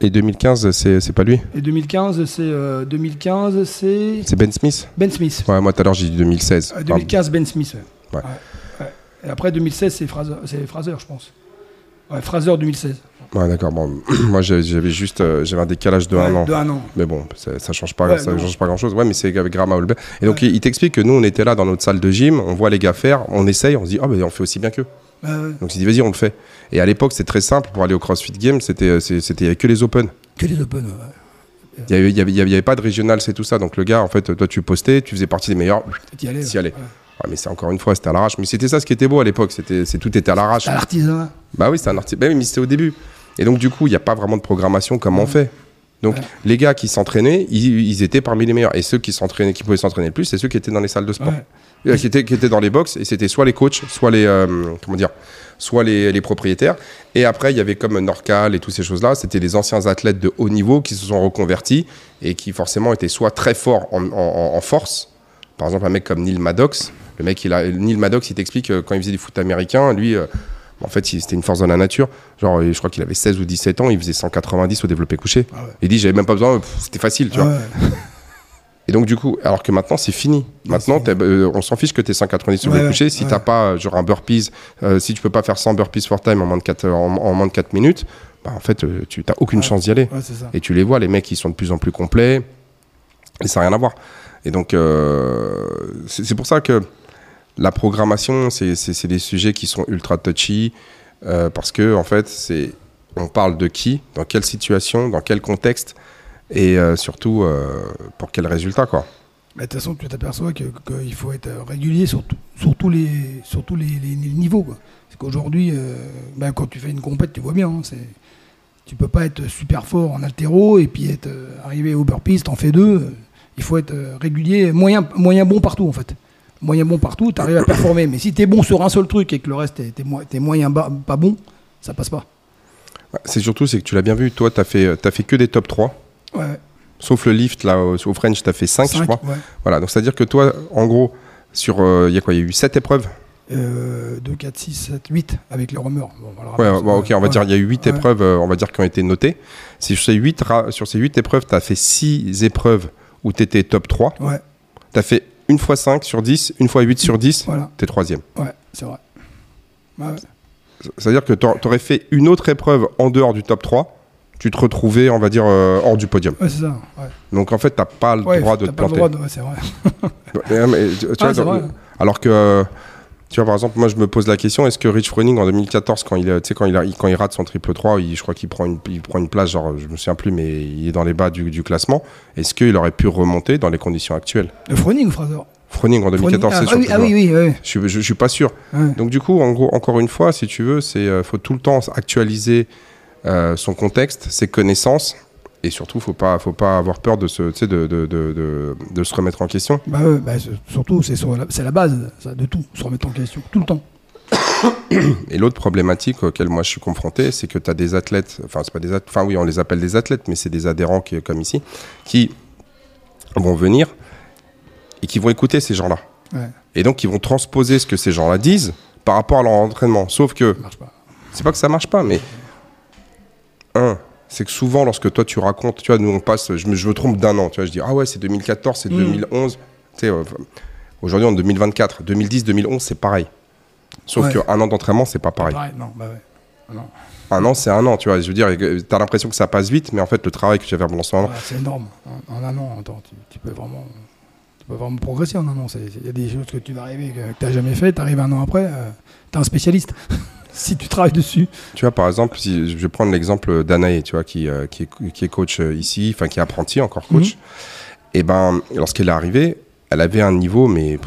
Et 2015, c'est pas lui Et 2015, c'est euh, 2015, c'est C'est Ben Smith Ben Smith. Ouais, moi tout à l'heure j'ai dit 2016. Euh, 2015, Ben Smith. ouais. Et après 2016, c'est Fraser, c'est Fraser, je pense. Ouais, Fraser 2016. Ouais, d'accord. Bon, (clears throat) moi j'avais juste euh, j'avais un décalage de Ouais, un an. De un an. Mais bon, ça, ça change pas, Ouais, ça non. change pas grand chose. Ouais, mais c'est avec Graham Holberg. Et donc il, il t'explique que nous on était là dans notre salle de gym, on voit les gars faire, on essaye, on se dit ah ben on fait aussi bien qu'eux. Ouais. Donc il dit vas-y on le fait. Et à l'époque c'est très simple pour aller au CrossFit Games, c'était euh, c'était il y avait que les Open. Que les Open. ouais. Il y avait, y avait, y y pas de régional, c'est tout ça. Donc le gars, en fait, toi tu postais, tu faisais partie des meilleurs. T'y allais. Aller. Ouais. Ouais, mais c'est encore une fois, c'était à l'arrache. Mais c'était ça ce qui était beau à l'époque, c'était c'est tout était à l'arrache. T'as l'artisanat. Bah oui, c'était un artiste. Bah mais c'était au début. Et donc du coup, il n'y a pas vraiment de programmation comme on fait. Donc Ouais. les gars qui s'entraînaient, ils, ils étaient parmi les meilleurs. Et ceux qui s'entraînaient, qui pouvaient s'entraîner le plus, c'est ceux qui étaient dans les salles de sport, Ouais. Euh, qui, étaient, qui étaient dans les box. Et c'était soit les coachs, soit les euh, comment dire, soit les, les propriétaires. Et après, il y avait comme Norcal et toutes ces choses-là. C'était les anciens athlètes de haut niveau qui se sont reconvertis et qui forcément étaient soit très forts en, en- en force. Par exemple, un mec comme Neil Maddox. Le mec, il a, Neil Maddox, il t'explique euh, quand il faisait du foot américain, lui, euh, en fait, c'était une force de la nature. Genre, je crois qu'il avait 16 ou 17 ans, il faisait 190 au développé couché. Ah ouais. Il dit, j'avais même pas besoin, c'était facile, tu vois. Ouais. (laughs) Et donc, du coup, alors que maintenant, c'est fini. Maintenant, euh, on s'en fiche que tu 190 sur Ouais, couché. Si t'as pas, euh, genre, un burpees, euh, si tu peux pas faire 100 burpees for time en moins de 4, en, en moins de 4 minutes, bah, en fait, tu n'as aucune chance d'y aller. Et tu les vois, les mecs, ils sont de plus en plus complets. Et ça n'a rien à voir. Et donc, euh, c'est pour ça que la programmation, c'est des sujets qui sont ultra touchy. euh, parce que, en fait, c'est on parle de qui, dans quelle situation, dans quel contexte. Et euh, surtout, euh, pour quel résultat, quoi. De toute façon, tu t'aperçois que- qu'il faut être régulier sur, sur tous les, les, niveaux. quoi. C'est qu'aujourd'hui, ben, quand tu fais une compète, tu vois bien. hein, tu peux pas être super fort en altéro et puis être arrivé au burpees, t'en fais deux. il faut être régulier, moyen, moyen bon partout en fait. Moyen bon partout, tu arrives à performer. Mais si tu es bon sur un seul truc et que le reste, t'es mo- t'es moyen bas- pas bon, ça passe pas. C'est surtout, c'est que tu l'as bien vu, toi, tu as fait, fait que des top 3. Ouais, Sauf le lift, là, au au French, tu as fait 5, je cinq, crois. ouais. Voilà, donc c'est-à-dire que toi, en gros, sur. euh, Il y a quoi Il y a eu 7 épreuves? Euh, 2, 4, 6, 7, 8 avec les rumeurs. Bon, on Ouais, ouais, ok, on va ouais. dire il y a eu 8 Ouais. épreuves, euh, on va dire, qui ont été notées. Si sur ces 8, sur ces 8 épreuves, tu as fait 6 épreuves où tu étais top 3. Ouais, Tu as fait une fois 5 sur 10, une fois 8 sur 10, voilà. tu es troisième. Ouais, c'est vrai. Ouais, ouais. C'est-à-dire que tu aurais fait une autre épreuve en dehors du top 3, tu te retrouvais, on va dire, euh, hors du podium. Ouais, c'est ça. Donc en fait, tu pas le droit de t'as te pas le planter. droit de- c'est vrai. Ouais, mais tu- tu Ah, vois, dans- vrai. Alors que, tu vois, par exemple, moi, je me pose la question est-ce que Rich Froning, en 2014, quand il, euh, quand il, a- quand il rate son triple 3, il- je crois qu'il prend, une, il prend une place, genre, je me souviens plus, mais il est dans les bas du, du classement. Est-ce qu'il aurait pu remonter dans les conditions actuelles? Le Froning ou Fraser? Froning, en 2014, Froning- c'est ah, sûr. oui, ah oui, oui, oui. je, je, je suis pas sûr. Ouais. Donc, du coup, en gros, encore une fois, si tu veux, c'est euh, faut tout le temps actualiser euh, son contexte, ses connaissances. Et surtout, faut pas, faut pas avoir peur de se, de, de, de, de- se remettre en question. Bah, bah, c'est- surtout, c'est sur la, base ça, de tout, se remettre en question, tout le temps. (coughs) Et l'autre problématique auquel moi je suis confronté, c'est que tu as des athlètes, enfin c'est pas des enfin oui on les appelle des athlètes, mais c'est des adhérents qui, comme ici, qui vont venir et qui vont écouter ces gens-là. Ouais, Et donc ils vont transposer ce que ces gens-là disent par rapport à leur entraînement. Sauf que, ça marche pas. c'est pas que ça marche pas, mais un, c'est que souvent lorsque toi tu racontes, tu vois, nous on passe, je me, je me trompe d'un an, tu vois, je dis ah ouais c'est 2014, c'est Mm. 2011, tu sais, euh, aujourd'hui en 2024, 2010, 2011 c'est pareil. Sauf Ouais. qu'un an d'entraînement c'est pas pareil. Pareil, non, bah ouais. Ah non. Un an, c'est un an, tu vois. Je veux dire, t'as l'impression que ça passe vite, mais en fait, le travail que tu vas faire pendant ce moment. Ah, c'est énorme. En, en un an, attends, tu, tu peux vraiment. Tu peux vraiment progresser en un an. Il y a des choses que tu vas arriver que, tu n'as jamais fait, tu arrives un an après, tu es un spécialiste. (laughs) si tu travailles dessus. Tu vois, par exemple, si je vais prendre l'exemple d'Anaé, tu vois, qui, euh, qui, est, qui est coach euh, ici, enfin, qui est apprenti, encore coach. Et ben, lorsqu'elle est arrivée, elle avait un niveau, mais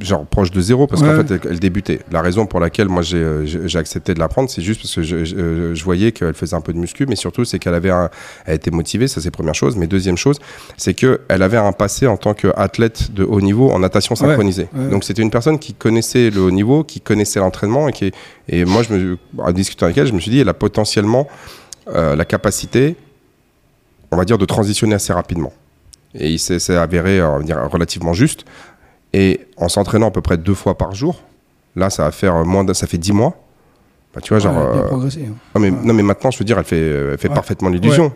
genre proche de zéro, parce qu'en fait, elle, elle débutait. La raison pour laquelle moi j'ai euh, j'ai accepté de la prendre, c'est juste parce que je, je- euh, je voyais qu'elle faisait un peu de muscu, mais surtout, c'est qu'elle avait un, elle était motivée, ça c'est première chose. Mais deuxième chose, c'est qu'elle avait un passé en tant qu'athlète de haut niveau en natation synchronisée. ouais. Donc c'était une personne qui connaissait le haut niveau, qui connaissait l'entraînement et qui et moi je me en discutant avec elle, je me suis dit elle a potentiellement euh, la capacité, on va dire, de transitionner assez rapidement. Et il s'est avéré on va dire, relativement juste. Et en s'entraînant à peu près deux fois par jour, là ça va faire moins de, ça fait dix mois. Bah, tu vois genre Ouais, euh, progressé. hein. non, mais, Ouais. non mais maintenant je veux dire elle fait elle fait Ouais. parfaitement l'illusion.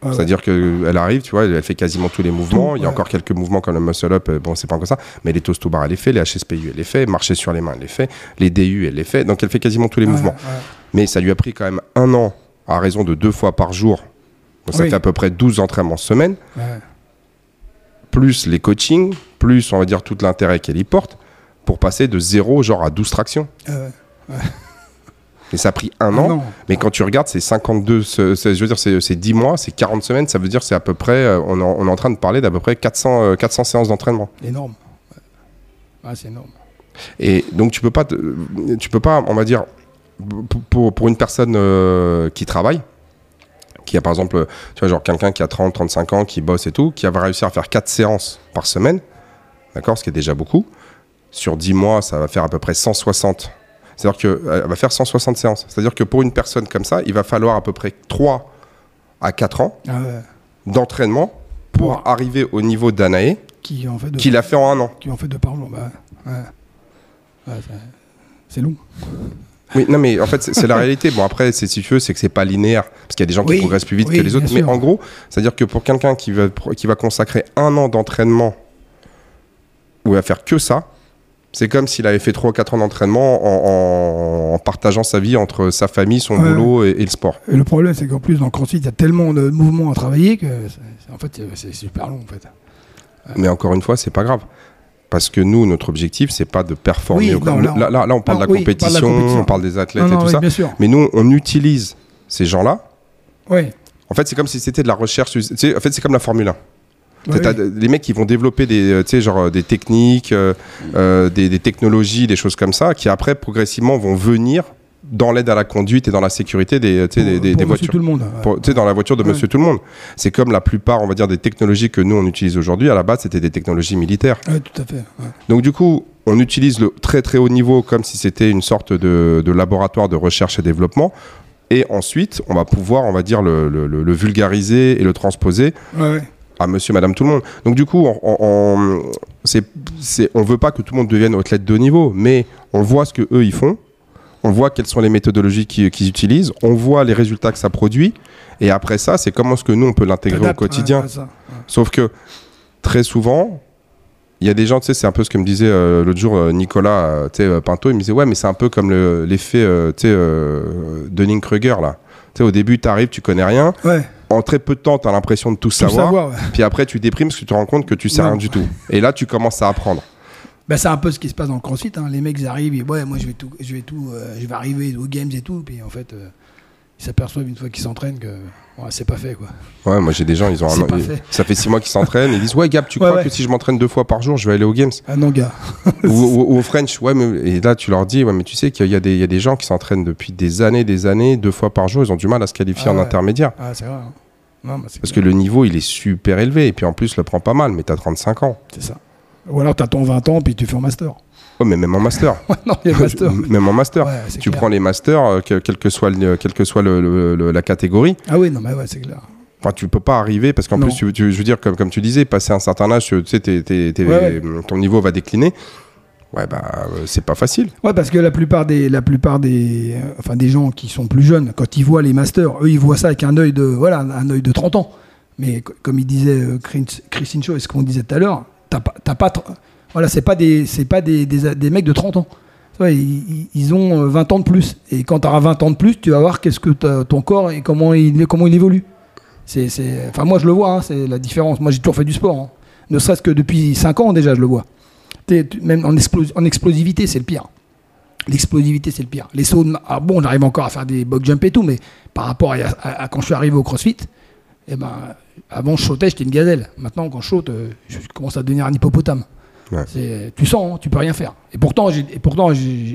C'est-à-dire qu'elle arrive, tu vois, elle fait quasiment tous les mouvements. Tout, Il y a encore quelques mouvements comme le muscle up, euh, bon, c'est pas encore ça. Mais les toast to bar, elle les fait. Les HSPU, elle les fait. Marcher sur les mains, elle les fait. Les DU, elle les fait. Donc elle fait quasiment tous les mouvements. Mais ça lui a pris quand même un an à raison de deux fois par jour. Donc ça Oui. fait à peu près 12 entraînements semaine. Plus les coachings, plus on va dire tout l'intérêt qu'elle y porte, pour passer de 0 genre à 12 tractions. Euh, Et ça a pris un ah an. non. Mais quand tu regardes, c'est 52, c'est- c'est- je veux dire, c'est c'est 10 mois, c'est 40 semaines, ça veut dire c'est à peu près, euh, on, est en- on est en train de parler d'à peu près 400, euh, 400 séances d'entraînement. Énorme. Ah, c'est énorme. Et donc tu peux pas, te- tu peux pas, on va dire, pour, pour, pour une personne euh, qui travaille, qui a par exemple, tu vois, genre quelqu'un qui a 30, 35 ans, qui bosse et tout, qui va réussir à faire 4 séances par semaine, d'accord, ce qui est déjà beaucoup. Sur 10 mois, ça va faire à peu près 160. C'est-à-dire qu'elle va faire 160 séances. C'est-à-dire que pour une personne comme ça, il va falloir à peu près 3 à 4 ans Ah ouais. d'entraînement pour arriver au niveau d'Anaé qui en fait. De, Qu'il a fait en un an. Qui en fait deux par jour. Bah, ouais. C'est long. Oui, non, mais en fait, c'est la réalité. Bon, après, c'est si tu veux, c'est que c'est pas linéaire. Parce qu'il y a des gens qui Oui, progressent plus vite oui, que les autres. Mais sûr. en gros, c'est-à-dire que pour quelqu'un qui va, qui va consacrer un an d'entraînement ou à faire que ça, c'est comme s'il avait fait 3 ou 4 ans d'entraînement en, en- en partageant sa vie entre sa famille, son Ouais. boulot et, et le sport. Et le problème, c'est qu'en plus, dans le crossfit, il y a tellement de mouvements à travailler que, en fait, c'est super long, en fait. Mais encore une fois, c'est pas grave. Parce que nous, notre objectif, c'est pas de performer. Oui, au- non, là, là, là, là, on parle Ah, de la oui, on parle de la compétition, on parle des athlètes Non, et non, tout oui, ça. bien sûr. Mais nous, on utilise ces gens-là. Oui. En fait, c'est comme si c'était de la recherche. tu sais, en fait, c'est comme la Formule 1. Ouais, T'as- oui. Les mecs qui vont développer des, euh, tu sais, genre, euh, des techniques, euh, euh, des, des technologies, des choses comme ça, qui après progressivement vont venir dans l'aide à la conduite et dans la sécurité des, sais, des, Pour- des- pour des voitures. tout le monde. Pour- dans la voiture de Ouais. Monsieur Tout le Monde. C'est comme la plupart, on va dire, des technologies que nous on utilise aujourd'hui. À la base, c'était des technologies militaires. Ouais, tout à fait. ouais. Donc du coup, on utilise le très très haut niveau comme si c'était une sorte de, de laboratoire de recherche et développement. Et ensuite, on va pouvoir, on va dire, le, le- le- vulgariser et le transposer Ouais, à monsieur, madame, tout le monde. Donc du coup, on, on veut pas que tout le monde devienne athlète de haut niveau, mais on voit ce que eux ils font, on voit quelles sont les méthodologies qu'ils, qu'ils utilisent, on voit les résultats que ça produit, et après ça, c'est comment est-ce que nous on peut l'intégrer au quotidien. ouais, ouais, ça, ouais. Sauf que très souvent, il y a des gens, tu sais, c'est un peu ce que me disait euh, l'autre jour euh, Nicolas euh, tu sais, euh, Pinto, il me disait ouais, mais c'est un peu comme le- l'effet euh, tu sais, euh, Dunning-Kruger là. Tu sais, au début, tu arrives, tu connais rien. Ouais, En très peu de temps, tu as l'impression de tout, tout savoir. Puis après, tu déprimes parce que tu te rends compte que tu sais Non. rien du tout. Et là, tu commences à apprendre. Bah, c'est un peu ce qui se passe dans le crossfit. hein. Les mecs ils arrivent, ils, ouais, moi je vais tout, je vais tout, euh, je vais arriver aux games et tout. Puis en fait, euh, ils s'aperçoivent une fois qu'ils s'entraînent que ouais, c'est pas fait quoi. Ouais, moi j'ai des gens, ils ont un pas ils- fait. Ça fait six mois qu'ils s'entraînent. Ils disent Ouais, Gab, tu Ouais, crois ouais. que si je m'entraîne deux fois par jour, je vais aller aux Games? Ah non, gars. ou, ou- ou au French. Ouais, mais et là, tu leur dis Ouais, mais tu sais qu'il y, a des- il y a des gens qui s'entraînent depuis des années, des années, deux fois par jour. Ils ont du mal à se qualifier Ah en intermédiaire. Ah, c'est vrai. hein. Non, bah, Parce que le niveau, il est super élevé. Et puis en plus, le prend pas mal, mais t'as 35 ans. c'est ça. Ou alors t'attends 20 ans puis tu fais un master. Ouais, mais même en master. (laughs) Ouais, non, master. (laughs) même en master. Ouais, tu clair. prends les masters, euh, que- quelle que soit, le- que soit le- la catégorie. Ah oui, non, mais ouais, c'est clair. Enfin, tu peux pas arriver parce qu'en plus, tu, tu- je veux dire, comme, comme tu disais, passer un certain âge, tu sais, t'es- t'es- t'es- Ouais, ton niveau va décliner. Ouais, bah, euh, c'est pas facile. Ouais, parce que la plupart des, la plupart des, euh, enfin des gens qui sont plus jeunes, quand ils voient les masters, eux, ils voient ça avec un œil de, voilà, un œil de 30 ans. Mais co- comme il disait euh, Chris- Christine Shaw et ce qu'on disait tout à l'heure, t'as pas, pas, voilà, c'est pas des, c'est pas des, des, mecs de 30 ans. Ils, ils- ont euh, 20 ans de plus. Et quand tu auras 20 ans de plus, tu vas voir qu'est-ce que ton corps et comment il, comment il évolue. C'est, enfin, moi, je le vois, hein, c'est la différence. Moi, j'ai toujours fait du sport. hein. Ne serait-ce que depuis 5 ans déjà, je le vois. Même en, explos- en explosivité, c'est le pire. L'explosivité, c'est le pire. Les sauts de ah bon, j'arrive encore à faire des box jump et tout, mais par rapport à quand je suis arrivé au CrossFit, eh ben, avant je sautais, j'étais une gazelle. Maintenant, quand je saute, euh, je commence à devenir un hippopotame. Ouais. Tu sens, hein, tu peux rien faire. Et pourtant, je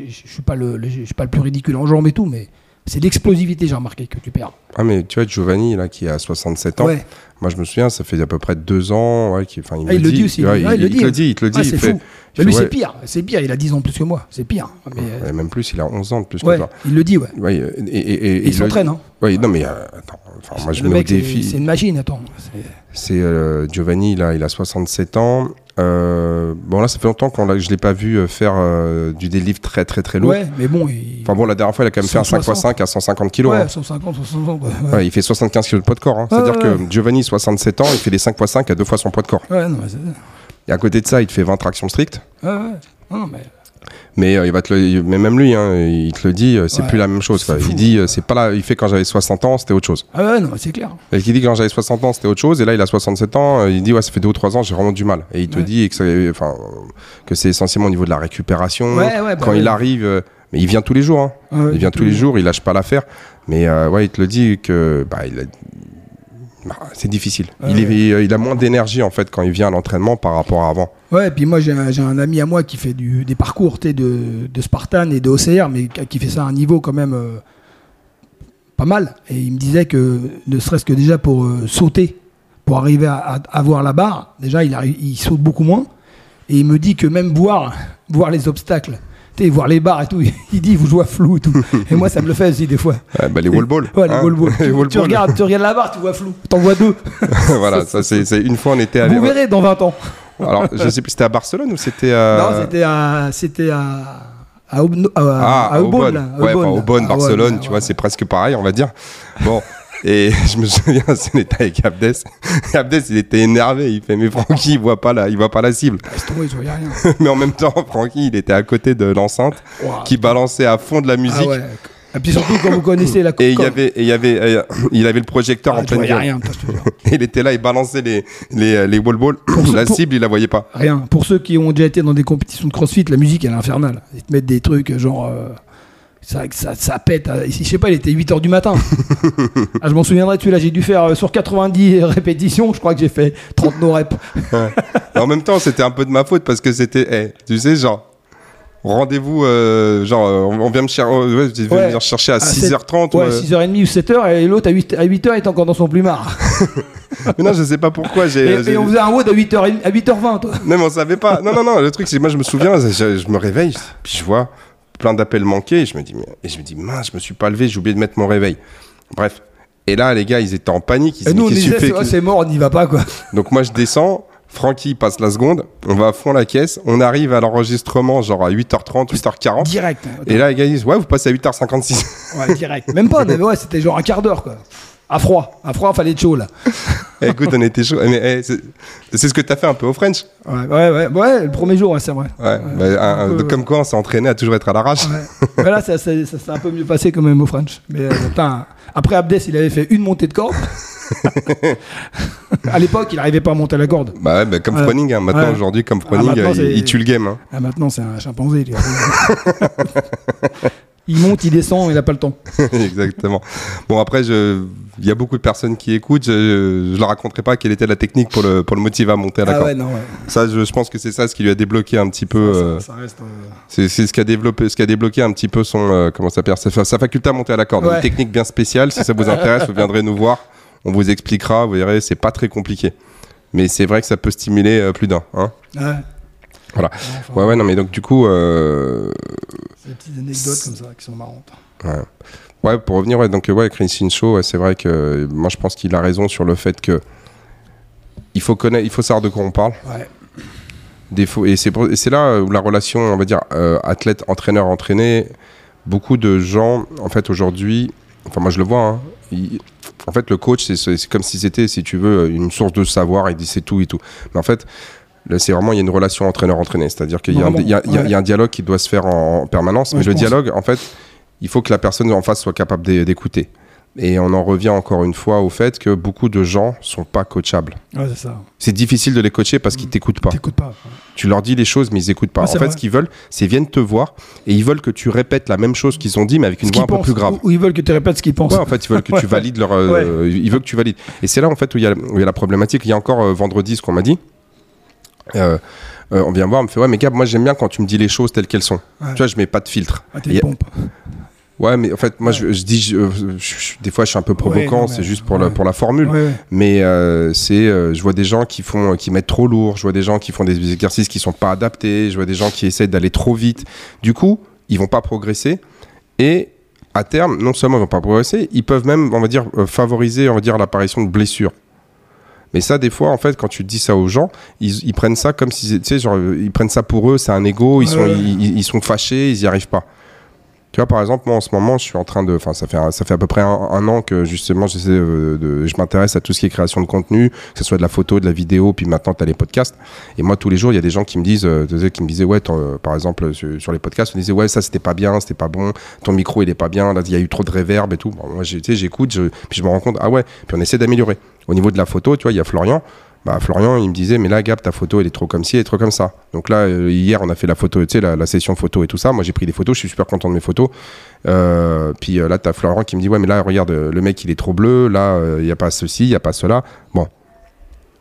suis pas le, le- je suis pas le plus ridicule en jambes et tout, mais c'est l'explosivité, j'ai remarqué que tu perds. Ah, mais tu vois, Giovanni, là, qui a 67 ans, Ouais. moi, je me souviens, ça fait à peu près deux ans. Ouais, il Ah, il le dit aussi. Ah, il, le dit. te le dit, il te le dit. Ah, il c'est fait- Mais lui, c'est pire. C'est pire. Il a 10 ans de plus que moi. C'est pire. Mais, euh, même plus, il a 11 ans de plus que toi. il le dit, ouais. Ouais, et, et- et- et- il s'entraîne, hein. Ouais, non, mais euh, attends, enfin, moi, je Le mets au mec, défi. C'est une machine, attends. C'est- C'est euh, Giovanni, là, il a 67 ans. Euh, bon, là, ça fait longtemps qu'on je ne l'ai pas vu euh, faire euh, du délivre très, très, très lourd. Ouais, mais bon, il. Enfin bon, la dernière fois, il a quand même fait un 5x5 à 150 kg. ouais, hein. 150, 160. Ouais, ouais. Ouais, il fait 75 kg de poids de corps. hein. C'est-à-dire que Giovanni, 67 ans, il fait des 5x5 à deux fois son poids de corps. Ouais, non, mais. Et à côté de ça, il te fait 20 tractions strictes. Ouais, ouais. Non, mais. Mais euh, il va te le, mais même lui, hein, il te le dit, euh, c'est Ouais, plus la même chose. quoi. fou. Il dit, euh, c'est pas là. Il fait quand j'avais 60 ans, c'était autre chose. Ah ouais, non, c'est clair. Et il dit quand j'avais 60 ans, c'était autre chose. Et là, il a 67 ans. Il dit, ouais, ça fait deux ou trois ans, j'ai vraiment du mal. Et il te Ouais. dit que, c'est- enfin, que c'est essentiellement au niveau de la récupération. Ouais, ouais, bah quand il arrive, mais il vient tous les jours. hein. Il vient tous les jours, il lâche pas l'affaire. Mais euh, ouais, il te le dit que bah, il a- bah, c'est difficile. Il, est- ouais. il a moins d'énergie en fait quand il vient à l'entraînement par rapport à avant. Ouais, et puis moi, j'ai un, ami à moi qui fait du, des parcours de, de Spartan et de OCR, mais qui fait ça à un niveau quand même euh, pas mal. Et il me disait que, ne serait-ce que déjà pour euh, sauter, pour arriver à, à avoir la barre, déjà, il, arrive, il saute beaucoup moins. Et il me dit que même voir, (laughs) voir les obstacles, voir les barres et tout, (laughs) il dit, vous jouez à flou et tout. (laughs) Et moi, ça me le fait aussi des fois. Bah, les wall balls. Ouais, les hein. wall balls. Les Tu, wall tu balls. regardes, tu regardes la barre, tu vois flou. T'en vois deux. voilà, ça c'est c'est une fois on était allé. Vous verrez dans 20 ans. Alors, je sais plus, c'était à Barcelone ou c'était à. Non, c'était à. C'était à. À, Aub- à, Ah, à au Aubonne, Bonn. là. Ouais, Aubonne, enfin. Aubonne, Ah, Barcelone, tu vois, c'est presque pareil, on va dire. Bon. (laughs) Et (laughs) je me souviens, c'était avec Abdes. (laughs) Abdes, il était énervé. Il fait, mais Francky, il voit pas la, il voit pas la cible. Rien. mais en même temps, Francky, il était à côté de l'enceinte qui balançait à fond de la musique. Ah ouais. Et puis surtout, quand vous connaissez la (laughs) Et il y comme- avait, et il y avait, euh, il avait le projecteur Ah, en tu pleine gueule. rien, (laughs) il était là, il balançait les, les, les wall balls. La pour- cible, il la voyait pas. Rien. Pour ceux qui ont déjà été dans des compétitions de crossfit, la musique, elle est infernale. Ils te mettent des trucs genre. euh, ça, ça, ça pète. euh, Je sais pas, il était 8h du matin. (laughs) ah, je m'en souviendrai, celui-là, j'ai dû faire euh, sur 90 répétitions, je crois que j'ai fait 30 no reps. En même temps, c'était un peu de ma faute parce que c'était, eh, tu sais, genre, rendez-vous, euh, genre, euh, on vient me cher- euh, ouais, venir chercher à, À 6h30. Ouais, ouais. 6h30 ou 7h, et l'autre à 8, à 8h est encore dans son plumard. (laughs) Mais non, je sais pas pourquoi. J'ai, Et, et on faisait un WOD à 8h, à 8h20, toi. Non, mais on savait pas. Non, non, non. Le truc, c'est que moi, je me souviens, je, je me réveille, puis je vois plein d'appels manqués, et je me dis, mais- et je me dis, mince, je me suis pas levé, j'ai oublié de mettre mon réveil. Bref. Et là, les gars, ils étaient en panique. Ils Et nous, on disait, c'est mort, on n'y va pas, quoi. Donc moi, je descends. Francky passe la seconde. On va à fond la caisse. On arrive à l'enregistrement, genre à 8h30, 8h40. Direct. Et là, les gars ils disent, ouais, vous passez à 8h56. Ouais, direct. Même pas, mais ouais, c'était genre un quart d'heure, quoi. À froid. À froid, fallait être chaud, là. (laughs) Écoute, on était chaud. Mais eh, c'est ce que t'as fait un peu au French. Ouais, ouais, ouais, ouais, le premier jour, c'est vrai. Ouais. bah, un- un peu, comme quoi, on s'est entraîné à toujours être à l'arrache. Ouais. Là, ça, s'est un peu mieux passé quand même au French. Mais euh, putain, après Abdes, il avait fait une montée de corde. (laughs) à l'époque, il n'arrivait pas à monter la corde. Bah ouais, bah, comme Ouais. Froning. hein. Maintenant, Ouais. aujourd'hui, comme Froning, il tue le game. hein. Ah, maintenant, c'est un chimpanzé. (laughs) il monte, il descend, il n'a pas le temps. (laughs) Exactement. Bon, après, je... il y a beaucoup de personnes qui écoutent. Je ne leur raconterai pas quelle était la technique pour le, pour le motiver à monter à la Ah corde. ouais, non, ouais. Ça, je, je pense que c'est ça ce qui lui a débloqué un petit peu. Ça, euh, ça reste. euh, c'est ce qui a développé, ce qui a débloqué un petit peu son, euh, comment ça s'appelle, sa, fa- sa faculté à monter à la corde. Ouais. Une technique bien spéciale. Si ça vous intéresse, vous viendrez nous voir. On vous expliquera. Vous verrez, c'est pas très compliqué. Mais c'est vrai que ça peut stimuler plus d'un. Hein Ouais. Voilà. Enfin, ouais, ouais, non, mais donc du coup, euh, C'est des petites anecdotes comme ça qui sont marrantes. Ouais. Ouais, pour revenir, ouais, donc euh, ouais, Chris Show, ouais, c'est vrai que euh, moi je pense qu'il a raison sur le fait que il faut connaître, il faut savoir de quoi on parle. Ouais. Des faux- et c'est là où la relation, on va dire, euh, athlète, entraîneur, entraîné, beaucoup de gens, en fait, aujourd'hui, enfin moi je le vois, hein, en fait le coach c'est- comme si c'était, si tu veux, une source de savoir, il dit c'est tout et tout. Mais en fait, c'est vraiment, il y a une relation entraîneur-entraîné, c'est-à-dire qu'il y, a un- y ouais. y a dialogue qui doit se faire en, en permanence, Ouais, mais le pense. dialogue, en fait, il faut que la personne en face soit capable d'é- d'écouter. Et on en revient encore une fois au fait que beaucoup de gens sont pas coachables. Ouais, c'est difficile de les coacher parce qu'ils t'écoutent pas. Pas. Tu leur dis les choses, mais ils écoutent pas. En fait, vrai. ce qu'ils veulent, c'est viennent te voir et ils veulent que tu répètes la même chose qu'ils ont dit, mais avec une voix un peu plus grave. Ou, ou ils veulent que tu répètes ce qu'ils pensent. Ouais, en fait, ils veulent que tu (laughs) valides leur. euh, Ils veulent que tu valides. Et c'est là, en fait, où il y, y a la problématique. Il y a encore euh, vendredi, ce qu'on m'a dit. Euh, euh, on vient me voir, on me fait Ouais, mais Gab, moi j'aime bien quand tu me dis les choses telles qu'elles sont. Ouais. Tu vois, je mets pas de filtre. Ah, t'es pompe. Ouais, mais en fait, moi Ouais. je, je dis. je- je- je- des fois, je suis un peu provocant, non, c'est juste pour, la, ouais. pour la formule. Ouais, ouais. Mais euh, c'est, euh, je vois des gens qui font, qui mettent trop lourd. Je vois des gens qui font des exercices qui sont pas adaptés. Je vois des gens qui essaient d'aller trop vite. Du coup, ils vont pas progresser. Et à terme, non seulement ils vont pas progresser, ils peuvent même, on va dire, euh, favoriser, on va dire, l'apparition de blessures. Mais ça, des fois, en fait, quand tu dis ça aux gens, ils, ils prennent ça comme si, tu sais, genre, ils prennent ça pour eux, c'est un ego, ils, sont, ouais. ils, sont fâchés, ils y arrivent pas. Tu vois, par exemple, moi en ce moment, je suis en train de. Enfin, ça fait, ça fait à peu près un, un an que justement, j'essaie euh, de, je m'intéresse à tout ce qui est création de contenu, que ce soit de la photo, de la vidéo, puis maintenant, tu as les podcasts. Et moi, tous les jours, il y a des gens qui me disent, euh, qui me disaient, ouais, ton, euh, par exemple, sur, sur les podcasts, on disait, ouais, ça, c'était pas bien, c'était pas bon, ton micro, il est pas bien, là, il y a eu trop de réverb et tout. Bon, moi, tu sais, j'écoute, je- puis je me rends compte, ah ouais, puis on essaie d'améliorer. Au niveau de la photo, tu vois, il y a Florian. Bah, Florian, il me disait, mais là, Gab, ta photo, elle est trop comme ci, elle est trop comme ça. Donc là, euh, hier, on a fait la photo, tu sais, la, la session photo et tout ça. Moi, j'ai pris des photos, je suis super content de mes photos. Euh, puis euh, là, t'as Florian qui me dit, ouais, mais là, regarde, le mec, il est trop bleu. Là, euh, il n'y a pas ceci, il n'y a pas cela. Bon.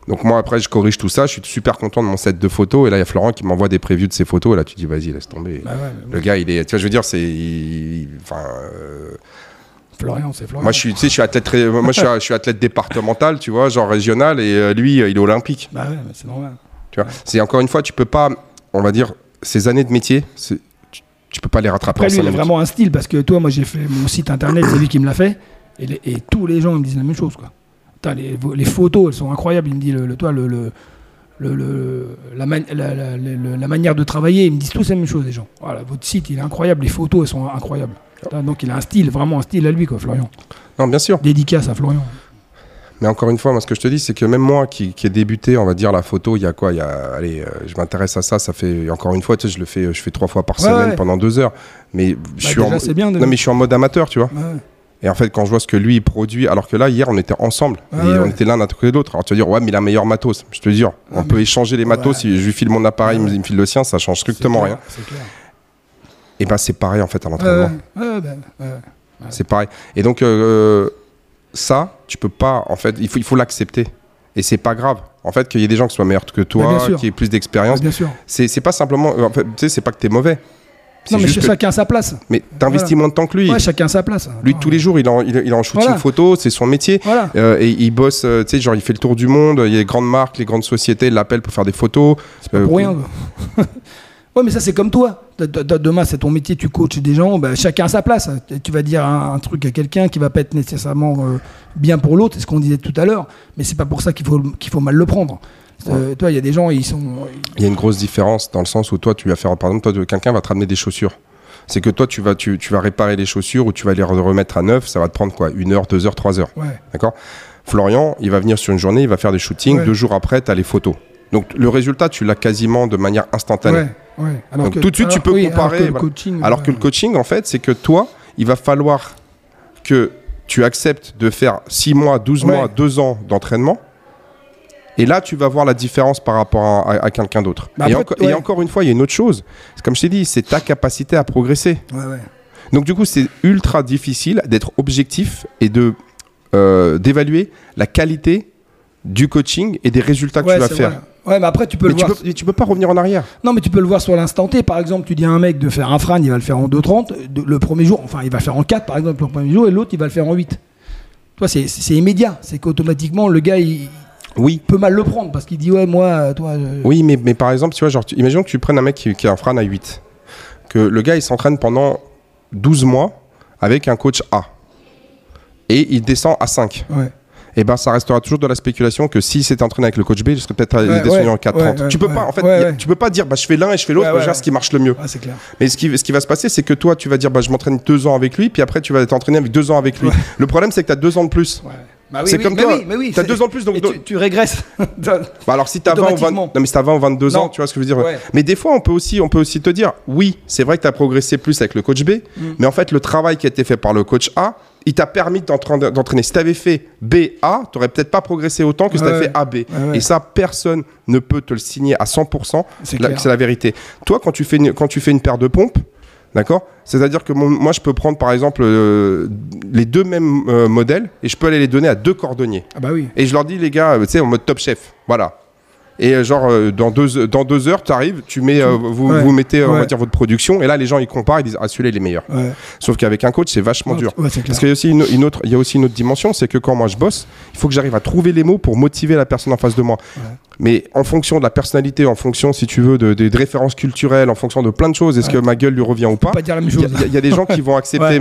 Donc moi, après, je corrige tout ça. Je suis super content de mon set de photos. Et là, il y a Florian qui m'envoie des previews de ses photos. Et là, tu dis, vas-y, laisse tomber. Bah ouais, Le gars, il est. Tu vois, je veux dire, c'est. Enfin. Florian, c'est Florian. moi, je suis, tu sais, je suis athlète, moi, je suis, je suis athlète départemental, tu vois, genre régional, et euh, lui, euh, il est olympique. Bah ouais, c'est normal. Tu vois, c'est encore une fois, tu peux pas, on va dire, ces années de métier, tu, tu peux pas les rattraper. Après, lui, il a vraiment un style parce que toi, moi, j'ai fait mon site internet, c'est lui qui me l'a fait. Et, les- et tous les gens ils me disent la même chose, quoi. Putain, les, les photos, elles sont incroyables. Il me dit, le, le- toi, le, le, le, le- la, man- la- la- la- la manière de travailler. Ils me disent tous la même chose, les gens. Voilà, votre site, il est incroyable, les photos, elles sont incroyables. Donc il a un style, vraiment un style à lui, quoi, Florian. Non, bien sûr. Dédicace à Florian. Mais encore une fois, moi, ce que je te dis, c'est que même moi qui, qui ai débuté, on va dire, la photo, il y a quoi Il y a, allez, euh, je m'intéresse à ça, ça fait, encore une fois, tu sais, je le fais, je fais trois fois par Ouais, semaine ouais. pendant deux heures. Mais je Bah, suis en, déjà, mo- c'est bien. de- non, mais je suis en mode amateur, tu vois. Ouais. Et en fait, quand je vois ce que lui il produit, alors que là, hier, on était ensemble. Et on était l'un à côté de l'autre. Alors tu vas dire, ouais, mais il a meilleur matos. Je te dis, on peut échanger les matos. Si je lui file mon appareil, il me- Ouais. il me file le sien, ça change strictement rien. C'est clair. Et ben, c'est pareil, en fait, à l'entraînement. ouais, ouais, bah, ouais. C'est pareil. Et donc, euh, ça, tu peux pas, en fait, il faut il faut l'accepter. Et c'est pas grave. En fait, qu'il y ait des gens qui soient meilleurs que toi, qui aient plus d'expérience. Bien sûr. C'est pas simplement. En fait, tu sais, c'est pas que t'es mauvais. Non, mais chacun a sa place. mais t'investis Voilà. moins de temps que lui. Ouais, chacun a sa place. Lui, tous les jours, il est en, il il en shooting Voilà. photo, c'est son métier. Voilà. Euh, et il bosse, euh, tu sais, genre il fait le tour du monde, il y a les grandes marques, les grandes sociétés l'appellent pour faire des photos. C'est Euh, pour rien. (laughs) ouais, mais ça, c'est comme toi. Demain, c'est ton métier, tu coaches des gens, bah, chacun a sa place. Tu vas dire un, un truc à quelqu'un qui va pas être nécessairement euh, bien pour l'autre, c'est ce qu'on disait tout à l'heure, mais c'est pas pour ça qu'il faut, qu'il faut mal le prendre. Euh, toi, il y a des gens, ils sont. Il y a une grosse différence dans le sens où toi, tu vas faire, par exemple, toi, quelqu'un va te ramener des chaussures. C'est que toi, tu vas, tu, tu vas réparer les chaussures ou tu vas les remettre à neuf, ça va te prendre quoi? Une heure, deux heures, trois heures. Ouais. D'accord? Florian, il va venir sur une journée, il va faire des shootings, Ouais. deux jours après, tu as les photos. Donc le résultat, tu l'as quasiment de manière instantanée. Ouais, ouais. Alors Donc, tout de suite, tu peux oui, comparer, Alors que le voilà. coaching, Alors ouais. que le coaching, en fait, c'est que toi, il va falloir que tu acceptes de faire 6 mois, 12 Ouais. mois, 2 ans d'entraînement. Et là, tu vas voir la différence par rapport à, à- à quelqu'un d'autre. Bah et, enco- encore une fois, il y a une autre chose. Comme je t'ai dit, c'est ta capacité à progresser. Donc du coup, c'est ultra difficile d'être objectif et de euh, d'évaluer la qualité du coaching et des résultats que tu vas faire. vrai. Ouais, mais après, tu peux Mais le tu voir. peux, tu peux pas revenir en arrière. Non, mais tu peux le voir sur l'instant T. Par exemple, tu dis à un mec de faire un frane, il va le faire en 2,30. De- Le premier jour, enfin, il va le faire en 4, par exemple, le premier jour, et l'autre, il va le faire en 8. Toi, c'est c'est immédiat. C'est qu'automatiquement, le gars, il Oui. peut mal le prendre parce qu'il dit, ouais, moi, toi. Oui, mais, mais par exemple, tu vois, genre, tu- imaginons que tu prennes un mec qui, qui a un frane à 8. Que le gars, il s'entraîne pendant 12 mois avec un coach A. Et il descend à 5. Ouais. Et ben, ça restera toujours de la spéculation que si c'était entraîné avec le coach B, je serais peut-être Ouais, descendu en 4,30. ouais, tu peux pas, en fait, a- tu peux pas dire, bah, je fais l'un et je fais l'autre, je regarde ce qui marche le mieux. Ah, c'est clair. Mais ce qui, ce qui va se passer, c'est que toi, tu vas dire, bah, je m'entraîne deux ans avec lui, puis après, tu vas t'entraîner avec deux ans avec lui. Le problème, c'est que tu as deux ans de plus. Bah oui, C'est oui, comme toi, oui, oui, t'as deux ans de plus, donc- tu, tu régresses. (laughs) Bah alors si t'as 20 ou 20, Automatiquement. non mais si t'as 20 ou 22 ans, tu vois ce que je veux dire? Ouais. Mais des fois on peut aussi on peut aussi te dire oui, c'est vrai que tu as progressé plus avec le coach B, Mm. mais en fait le travail qui a été fait par le coach A, il t'a permis d'entraîner-. Si t'avais fait B A, t'aurais peut-être pas progressé autant que si t'avais Ouais. fait AB. Ouais, ouais. Et ça personne ne peut te le signer à 100%, C'est la vérité. Toi quand tu fais une, quand tu fais une paire de pompes D'accord C'est-à-dire que mon- moi, je peux prendre par exemple euh, les deux mêmes euh, modèles et je peux aller les donner à deux cordonniers. Ah bah oui. Et je leur dis, les gars, euh, tu sais, en mode top chef. Voilà. Et euh, genre, euh, dans, deux, dans deux heures, tu arrives, tu mets, euh, vous, Ouais. vous mettez, euh, on va dire, votre production. Et là, les gens, ils comparent, ils disent, ah, celui-là, il est meilleur. Ouais. Sauf qu'avec un coach, c'est vachement dur. C'est. Parce qu'il y a aussi une, une autre, il y a aussi une autre dimension, c'est que quand moi je bosse, il faut que j'arrive à trouver les mots pour motiver la personne en face de moi. Mais en fonction de la personnalité, en fonction, si tu veux, de, des- références culturelles, en fonction de plein de choses, est-ce que ma gueule lui revient ou pas dire il y, a- y y des gens qui vont (laughs) accepter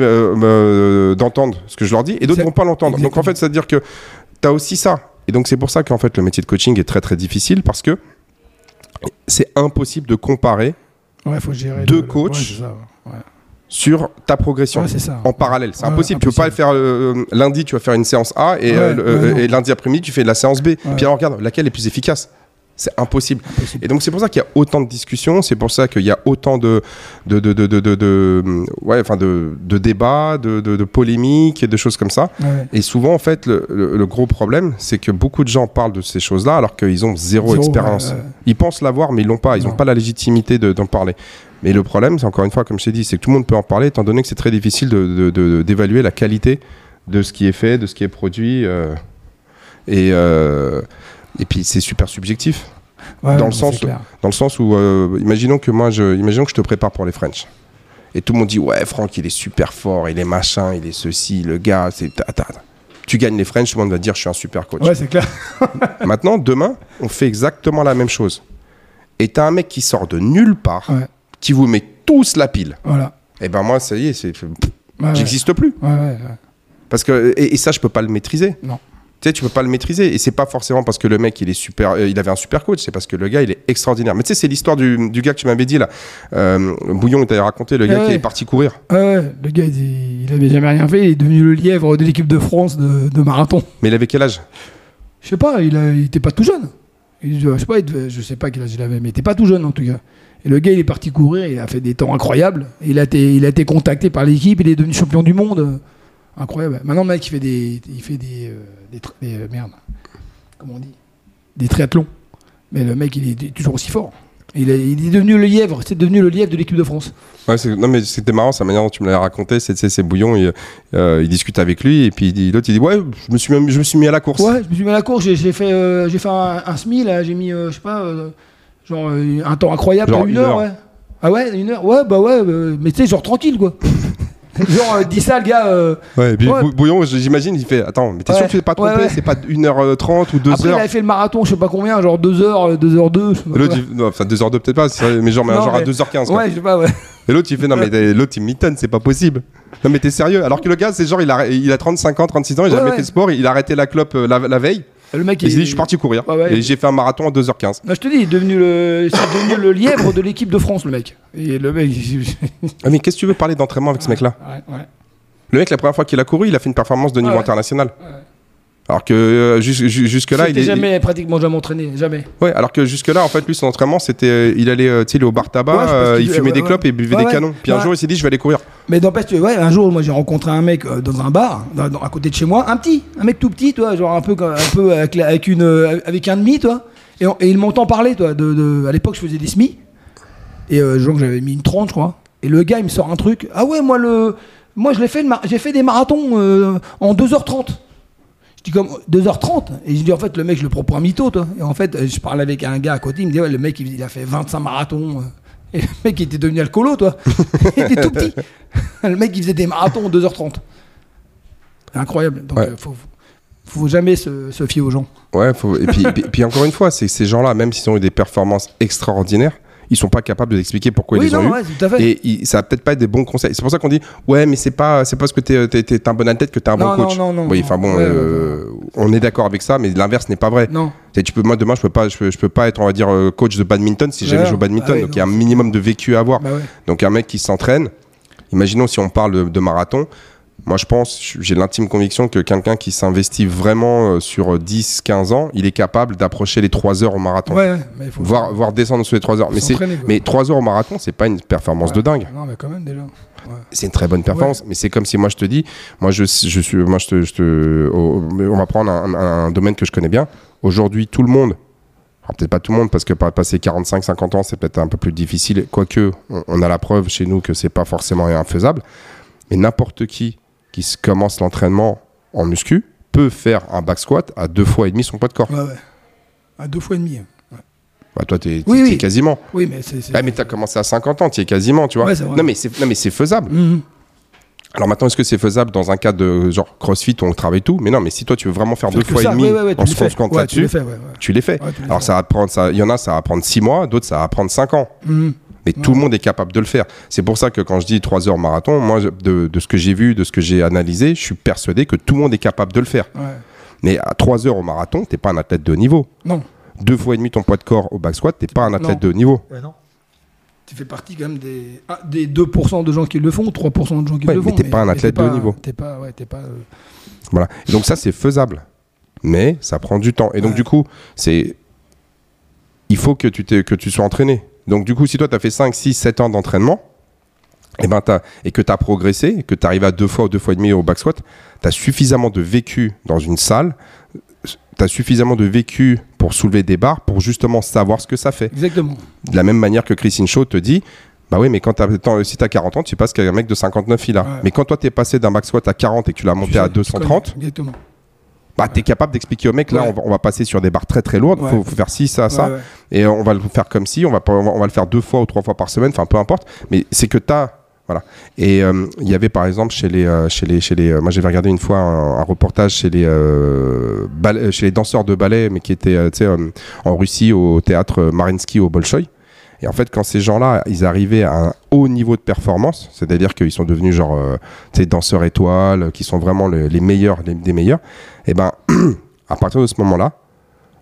d'entendre ce que je leur dis et d'autres vont pas l'entendre. Donc en fait, c'est-à-dire que tu as aussi ça. Et donc c'est pour ça qu'en fait le métier de coaching est très très difficile parce que c'est impossible de comparer Ouais, faut gérer. Deux le- le- coachs. ouais, c'est ça, ouais. sur ta progression. Ça. en parallèle, c'est Ouais, impossible. Tu peux pas le impossible. faire euh, lundi, tu vas faire une séance A et, euh, euh, et lundi après-midi, tu fais de la séance B. Puis alors regarde, laquelle est plus efficace? C'est impossible. Impossible. Et donc c'est pour ça qu'il y a autant de discussions, c'est pour ça qu'il y a autant de de de de de, de- de- ouais enfin de, débats, de, polémiques et de choses comme ça. Ouais. Et souvent en fait le, le- le gros problème c'est que beaucoup de gens parlent de ces choses-là alors qu'ils ont zéro, Zéro, expérience. ouais, ouais. Ils pensent l'avoir mais ils l'ont pas, ils n'ont Non. pas la légitimité de- d'en parler. Mais le problème c'est encore une fois comme je t'ai dit c'est que tout le monde peut en parler étant donné que c'est très difficile d'évaluer la qualité de ce qui est fait, de ce qui est produit. euh, et, euh, et puis c'est super subjectif. Ouais, dans le sens- c'est clair. Dans le sens où, euh, imaginons que moi, je, imaginons que je te prépare pour les French. Et tout le monde dit, ouais, Franck, il est super fort, il est machin, il est ceci, le gars, c'est. Tu gagnes les French, tout le monde va dire, je suis un super coach. Ouais, c'est clair. (laughs) Maintenant, demain, on fait exactement la même chose. Et t'as un mec qui sort de nulle part, Ouais. qui vous met tous la pile. Voilà. Et ben moi, ça y est, c'est, j'existe plus. Ouais, ouais, ouais. Parce que, et, et ça, je peux pas le maîtriser. Non. Tu sais, tu peux pas le maîtriser. Et c'est pas forcément parce que le mec, il est super, euh, il avait un super coach, c'est parce que le gars, il est extraordinaire. Mais tu sais, c'est l'histoire du, du gars que tu m'avais dit là. Euh, Bouillon, il t'avait raconté, le gars Ouais, qui est parti courir. Ouais, ouais, le gars, il, il avait jamais rien fait. Il est devenu le lièvre de l'équipe de France de, de marathon. Mais il avait quel âge? Je sais pas, il, a- il était pas tout jeune. Il- je sais pas, devait- je sais pas quel âge il avait, mais il était pas tout jeune en tout cas. Et le gars, il est parti courir, il a fait des temps incroyables. Il a été, il a été contacté par l'équipe, il est devenu champion du monde. Incroyable. Maintenant, le mec, il fait des, il fait des, euh, des, euh, merde, comment on dit, des triathlons. Mais le mec, il est, toujours aussi fort. Il est, il est devenu le lièvre, c'est devenu le lièvre de l'équipe de France. Ouais, non mais c'était marrant, sa manière dont tu me l'avais raconté, c'est Bouillon, il, euh, il discute avec lui et puis l'autre il dit ouais, je me suis mis, je me suis mis à la course. Ouais, je me suis mis à la course, j'ai fait, euh, j'ai fait un, un semi, là, j'ai mis, euh, je sais pas, euh, genre un temps incroyable, Genre une une heure, heure. ouais. Ah ouais, une heure, ouais, bah ouais, mais tu sais, genre tranquille, quoi. (laughs) genre, euh, dis ça, le gars. euh, Ouais, et puis Ouais. Bou- Bouillon, j'imagine, il fait attends, mais t'es Ouais. sûr que tu t'es pas trompé, Ouais, ouais. c'est pas 1h30 ou 2h Après, il avait fait le marathon, je sais pas combien, genre 2h, 2h02. Et L'autre, il- non, enfin 2h2 peut-être pas, c'est mais genre, mais Non, genre à mais- 2h15. quoi. Ouais, je sais pas, ouais. Et l'autre il fait non mais t'es- l'autre il mitonne, c'est pas possible. Non mais t'es sérieux Alors que le gars c'est genre il a, il a 35 ans, 36 ans, il a Ouais, jamais ouais. fait de sport, il a arrêté la clope euh, la, la veille. Le mec, il s'est dit je suis parti courir ouais. et j'ai fait un marathon en 2h15. Non, je te dis, il est devenu le, c'est devenu le lièvre de l'équipe de France, le mec. Et le mec. il- Ah, mais qu'est-ce que tu veux parler d'entraînement avec ce mec là Ouais, ouais. Le mec la première fois qu'il a couru, il a fait une performance de niveau international. Alors que euh, jus- ju- jusque là il est jamais, pratiquement jamais entraîné, jamais. Ouais, alors que jusque là en fait lui son entraînement c'était euh, il allait euh, il est au bar tabac, Ouais, il fumait des clopes et buvait des canons. Puis un jour il s'est dit je vais aller courir. Mais n'empêche que, ouais, un jour, moi j'ai rencontré un mec euh, dans un bar, à côté de chez moi, un petit, un mec tout petit, toi, genre un peu, un peu avec, avec une, euh, avec un demi, toi. Et, il m'entend parler, toi. De, à l'époque, je faisais des SMI. Et euh, j'avais mis une 30, je crois. Et le gars, il me sort un truc. Ah ouais, moi, le, moi je l'ai fait, j'ai fait des marathons en 2h30. Je dis comme 2h30 Et je dis en fait le mec je le prends pour un mytho toi. Et en fait je parle avec un gars à côté, il me dit ouais le mec il, a fait 25 marathons. Et le mec il était devenu alcoolo toi. (laughs) il était tout petit. Le mec il faisait des marathons en 2h30. Incroyable. Donc Ouais. euh, faut, faut jamais se, se fier aux gens. Ouais, faut... et, puis, et puis- puis encore une fois, c'est ces gens-là, même s'ils ont eu des performances extraordinaires, ils sont pas capables de l'expliquer pourquoi oui ils les ont non eu. ouais, tout à fait. Et il- ça va peut-être pas être des bons conseils. C'est pour ça qu'on dit ouais, mais c'est pas c'est parce que t'es t'es- t'es un bon athlète que t'es un Non, bon coach. non, non, non, oui, enfin bon, Ouais, ouais, euh, on est d'accord avec ça, mais l'inverse n'est pas vrai. Non. Tu peux moi demain je peux pas je peux, je peux pas être on va dire euh, coach de badminton si jamais je joue au badminton. donc il y a un minimum de vécu à avoir. Bah. Donc un mec qui s'entraîne, imaginons si on parle de, de marathon, moi je pense, j'ai l'intime conviction que quelqu'un qui s'investit vraiment euh, sur 10-15 ans, il est capable d'approcher les 3 heures au marathon. Ouais, mais il faut Voire, voire descendre sous les 3 heures. Mais, mais 3 heures au marathon, c'est pas une performance de dingue. Non mais quand même déjà. Ouais. C'est une très bonne performance, mais c'est comme si moi je te dis, moi je, je suis, moi je te, je te- oh, on va prendre un, un- un domaine que je connais bien. Aujourd'hui, tout le monde, alors peut-être pas tout le monde parce que passer 45-50 ans, c'est peut-être un peu plus difficile. Quoique, on, on a la preuve chez nous que c'est pas forcément infaisable. Mais n'importe qui qui se commence l'entraînement en muscu peut faire un back squat à deux fois et demi son poids de corps. Ouais ouais. À deux fois et demi. hein. Bah, toi, t'es, Oui, oui. quasiment. Oui mais c'est. Ah, mais t'as commencé à 50 ans, tu es quasiment, tu vois. Ouais, non, mais c'est, non, mais c'est faisable. Mhm. Alors maintenant, est-ce que c'est faisable dans un cas de genre CrossFit où on travaille tout? Mais non, mais si toi tu veux vraiment faire Faire deux fois ça, et demi ouais, ouais, en se concentrant tu là-dessus, fais, ouais, tu les fais. Alors fais. ça va prendre, ça, il y en a, ça va prendre 6 mois, d'autres ça va prendre 5 ans. Mhm. Mais tout le monde est capable de le faire. C'est pour ça que quand je dis 3 heures marathon, moi, de, de ce que j'ai vu, de ce que j'ai analysé, je suis persuadé que tout le monde est capable de le faire. Ouais. Mais à 3 heures au marathon, t'es pas un athlète de haut niveau. Non. Deux fois et demi ton poids de corps au back squat, t'es pas un athlète Non. de haut niveau. Ouais, non. Tu fais partie quand même des, ah, des 2% de gens qui le font, 3% de gens qui Ouais, le mais font. t'es pas un mais athlète de haut niveau. T'es pas, ouais, t'es pas. euh, Voilà. Et donc ça, c'est faisable. Mais ça prend du temps. Et donc Ouais. du coup, c'est il faut que tu, t'es- que tu sois entraîné. Donc du coup, si toi, tu as fait 5, 6, 7 ans d'entraînement, et, ben, t'as- et que tu as progressé, que tu arrives à deux fois ou deux fois et demi au back squat, tu as suffisamment de vécu dans une salle, tu as suffisamment de vécu pour soulever des barres, pour justement savoir ce que ça fait. Exactement. De la même manière que Christine Shaw te dit, bah oui, mais quand t'as, tant- si tu as 40 ans, tu passes qu'un mec de 59 il a. Ouais. Mais quand toi, tu es passé d'un back squat à 40 et que tu l'as monté Tu à sais, tu 230, connais. Exactement. Bah, tu es capable d'expliquer au mec, là, Ouais. on va, on va passer sur des barres très très lourdes, Ouais. faut, faut faire ci, ça, ça, Ouais, et on va le faire comme ci, on va, on va, on va le faire deux fois ou trois fois par semaine, enfin peu importe, mais c'est que tu as. Voilà. Et euh, il y avait par exemple chez les, euh, chez les, chez les, euh, moi j'avais regardé une fois un, un reportage chez les, ballet- chez les danseurs de ballet, mais qui étaient, en Russie au théâtre Marinsky au Bolchoï. Et en fait, quand ces gens-là, ils arrivaient à un haut niveau de performance, c'est-à-dire qu'ils sont devenus genre, euh, danseurs étoiles, qui sont vraiment le- les meilleurs les- des meilleurs, et ben, (clears throat) à partir de ce moment-là,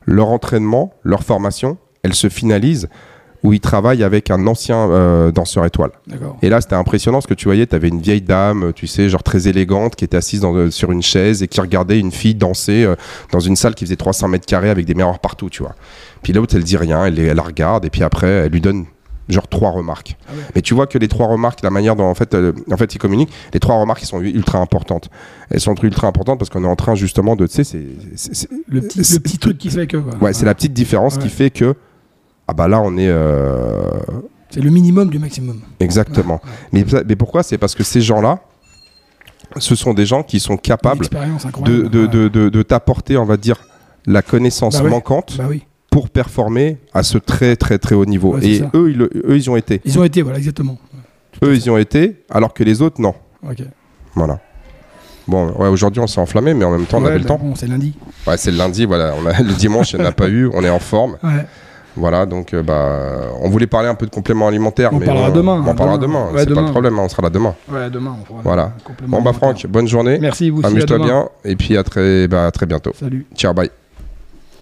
leur entraînement, leur formation, elle se finalise où ils travaillent avec un ancien euh, danseur étoile. Et là, c'était impressionnant ce que tu voyais. Tu avais une vieille dame, tu sais, genre très élégante, qui était assise dans, euh, sur une chaise et qui regardait une fille danser euh, dans une salle qui faisait 300 mètres carrés avec des miroirs partout, tu vois. Puis l'autre, elle dit rien, elle, elle la regarde et puis après, elle lui donne genre trois remarques. Ah ouais. Mais tu vois que les trois remarques, la manière dont en fait, euh, en fait ils communiquent, les trois remarques, elles sont ultra importantes. Elles sont ultra importantes parce qu'on est en train justement de, tu sais, c'est, Le petit, c'est- le petit truc qui fait que. quoi. ouais, c'est la petite différence qui fait que, ah bah là, on est euh, C'est le minimum du maximum. exactement. Mais, mais pourquoi? C'est parce que ces gens-là, ce sont des gens qui sont capables de, de, de, t'apporter, on va dire, la connaissance Bah manquante Bah oui. Pour performer à ce très très très haut niveau. Ouais, Et eux ils, eux, ont été. Ils ont été, voilà, exactement. Eux, ils y ont été, alors que les autres, non. Ok. Voilà. Bon, ouais, aujourd'hui, on s'est enflammé, mais en même temps, on avait le bah temps. Bon, c'est lundi. Ouais, c'est le lundi, voilà. On a, (laughs) le dimanche, il n'y en a pas eu. On est en forme. Ouais. Voilà, donc, euh, bah, on voulait parler un peu de compléments alimentaires. On mais parlera demain, On parlera demain. demain. Ouais, c'est pas le problème, hein, on sera là demain. Ouais, demain, on fera Voilà. Bon, bah. Franck, bonne journée. Merci, vous Amuse-toi bien. Et puis, à très, bah, à très bientôt. Salut. Ciao, bye.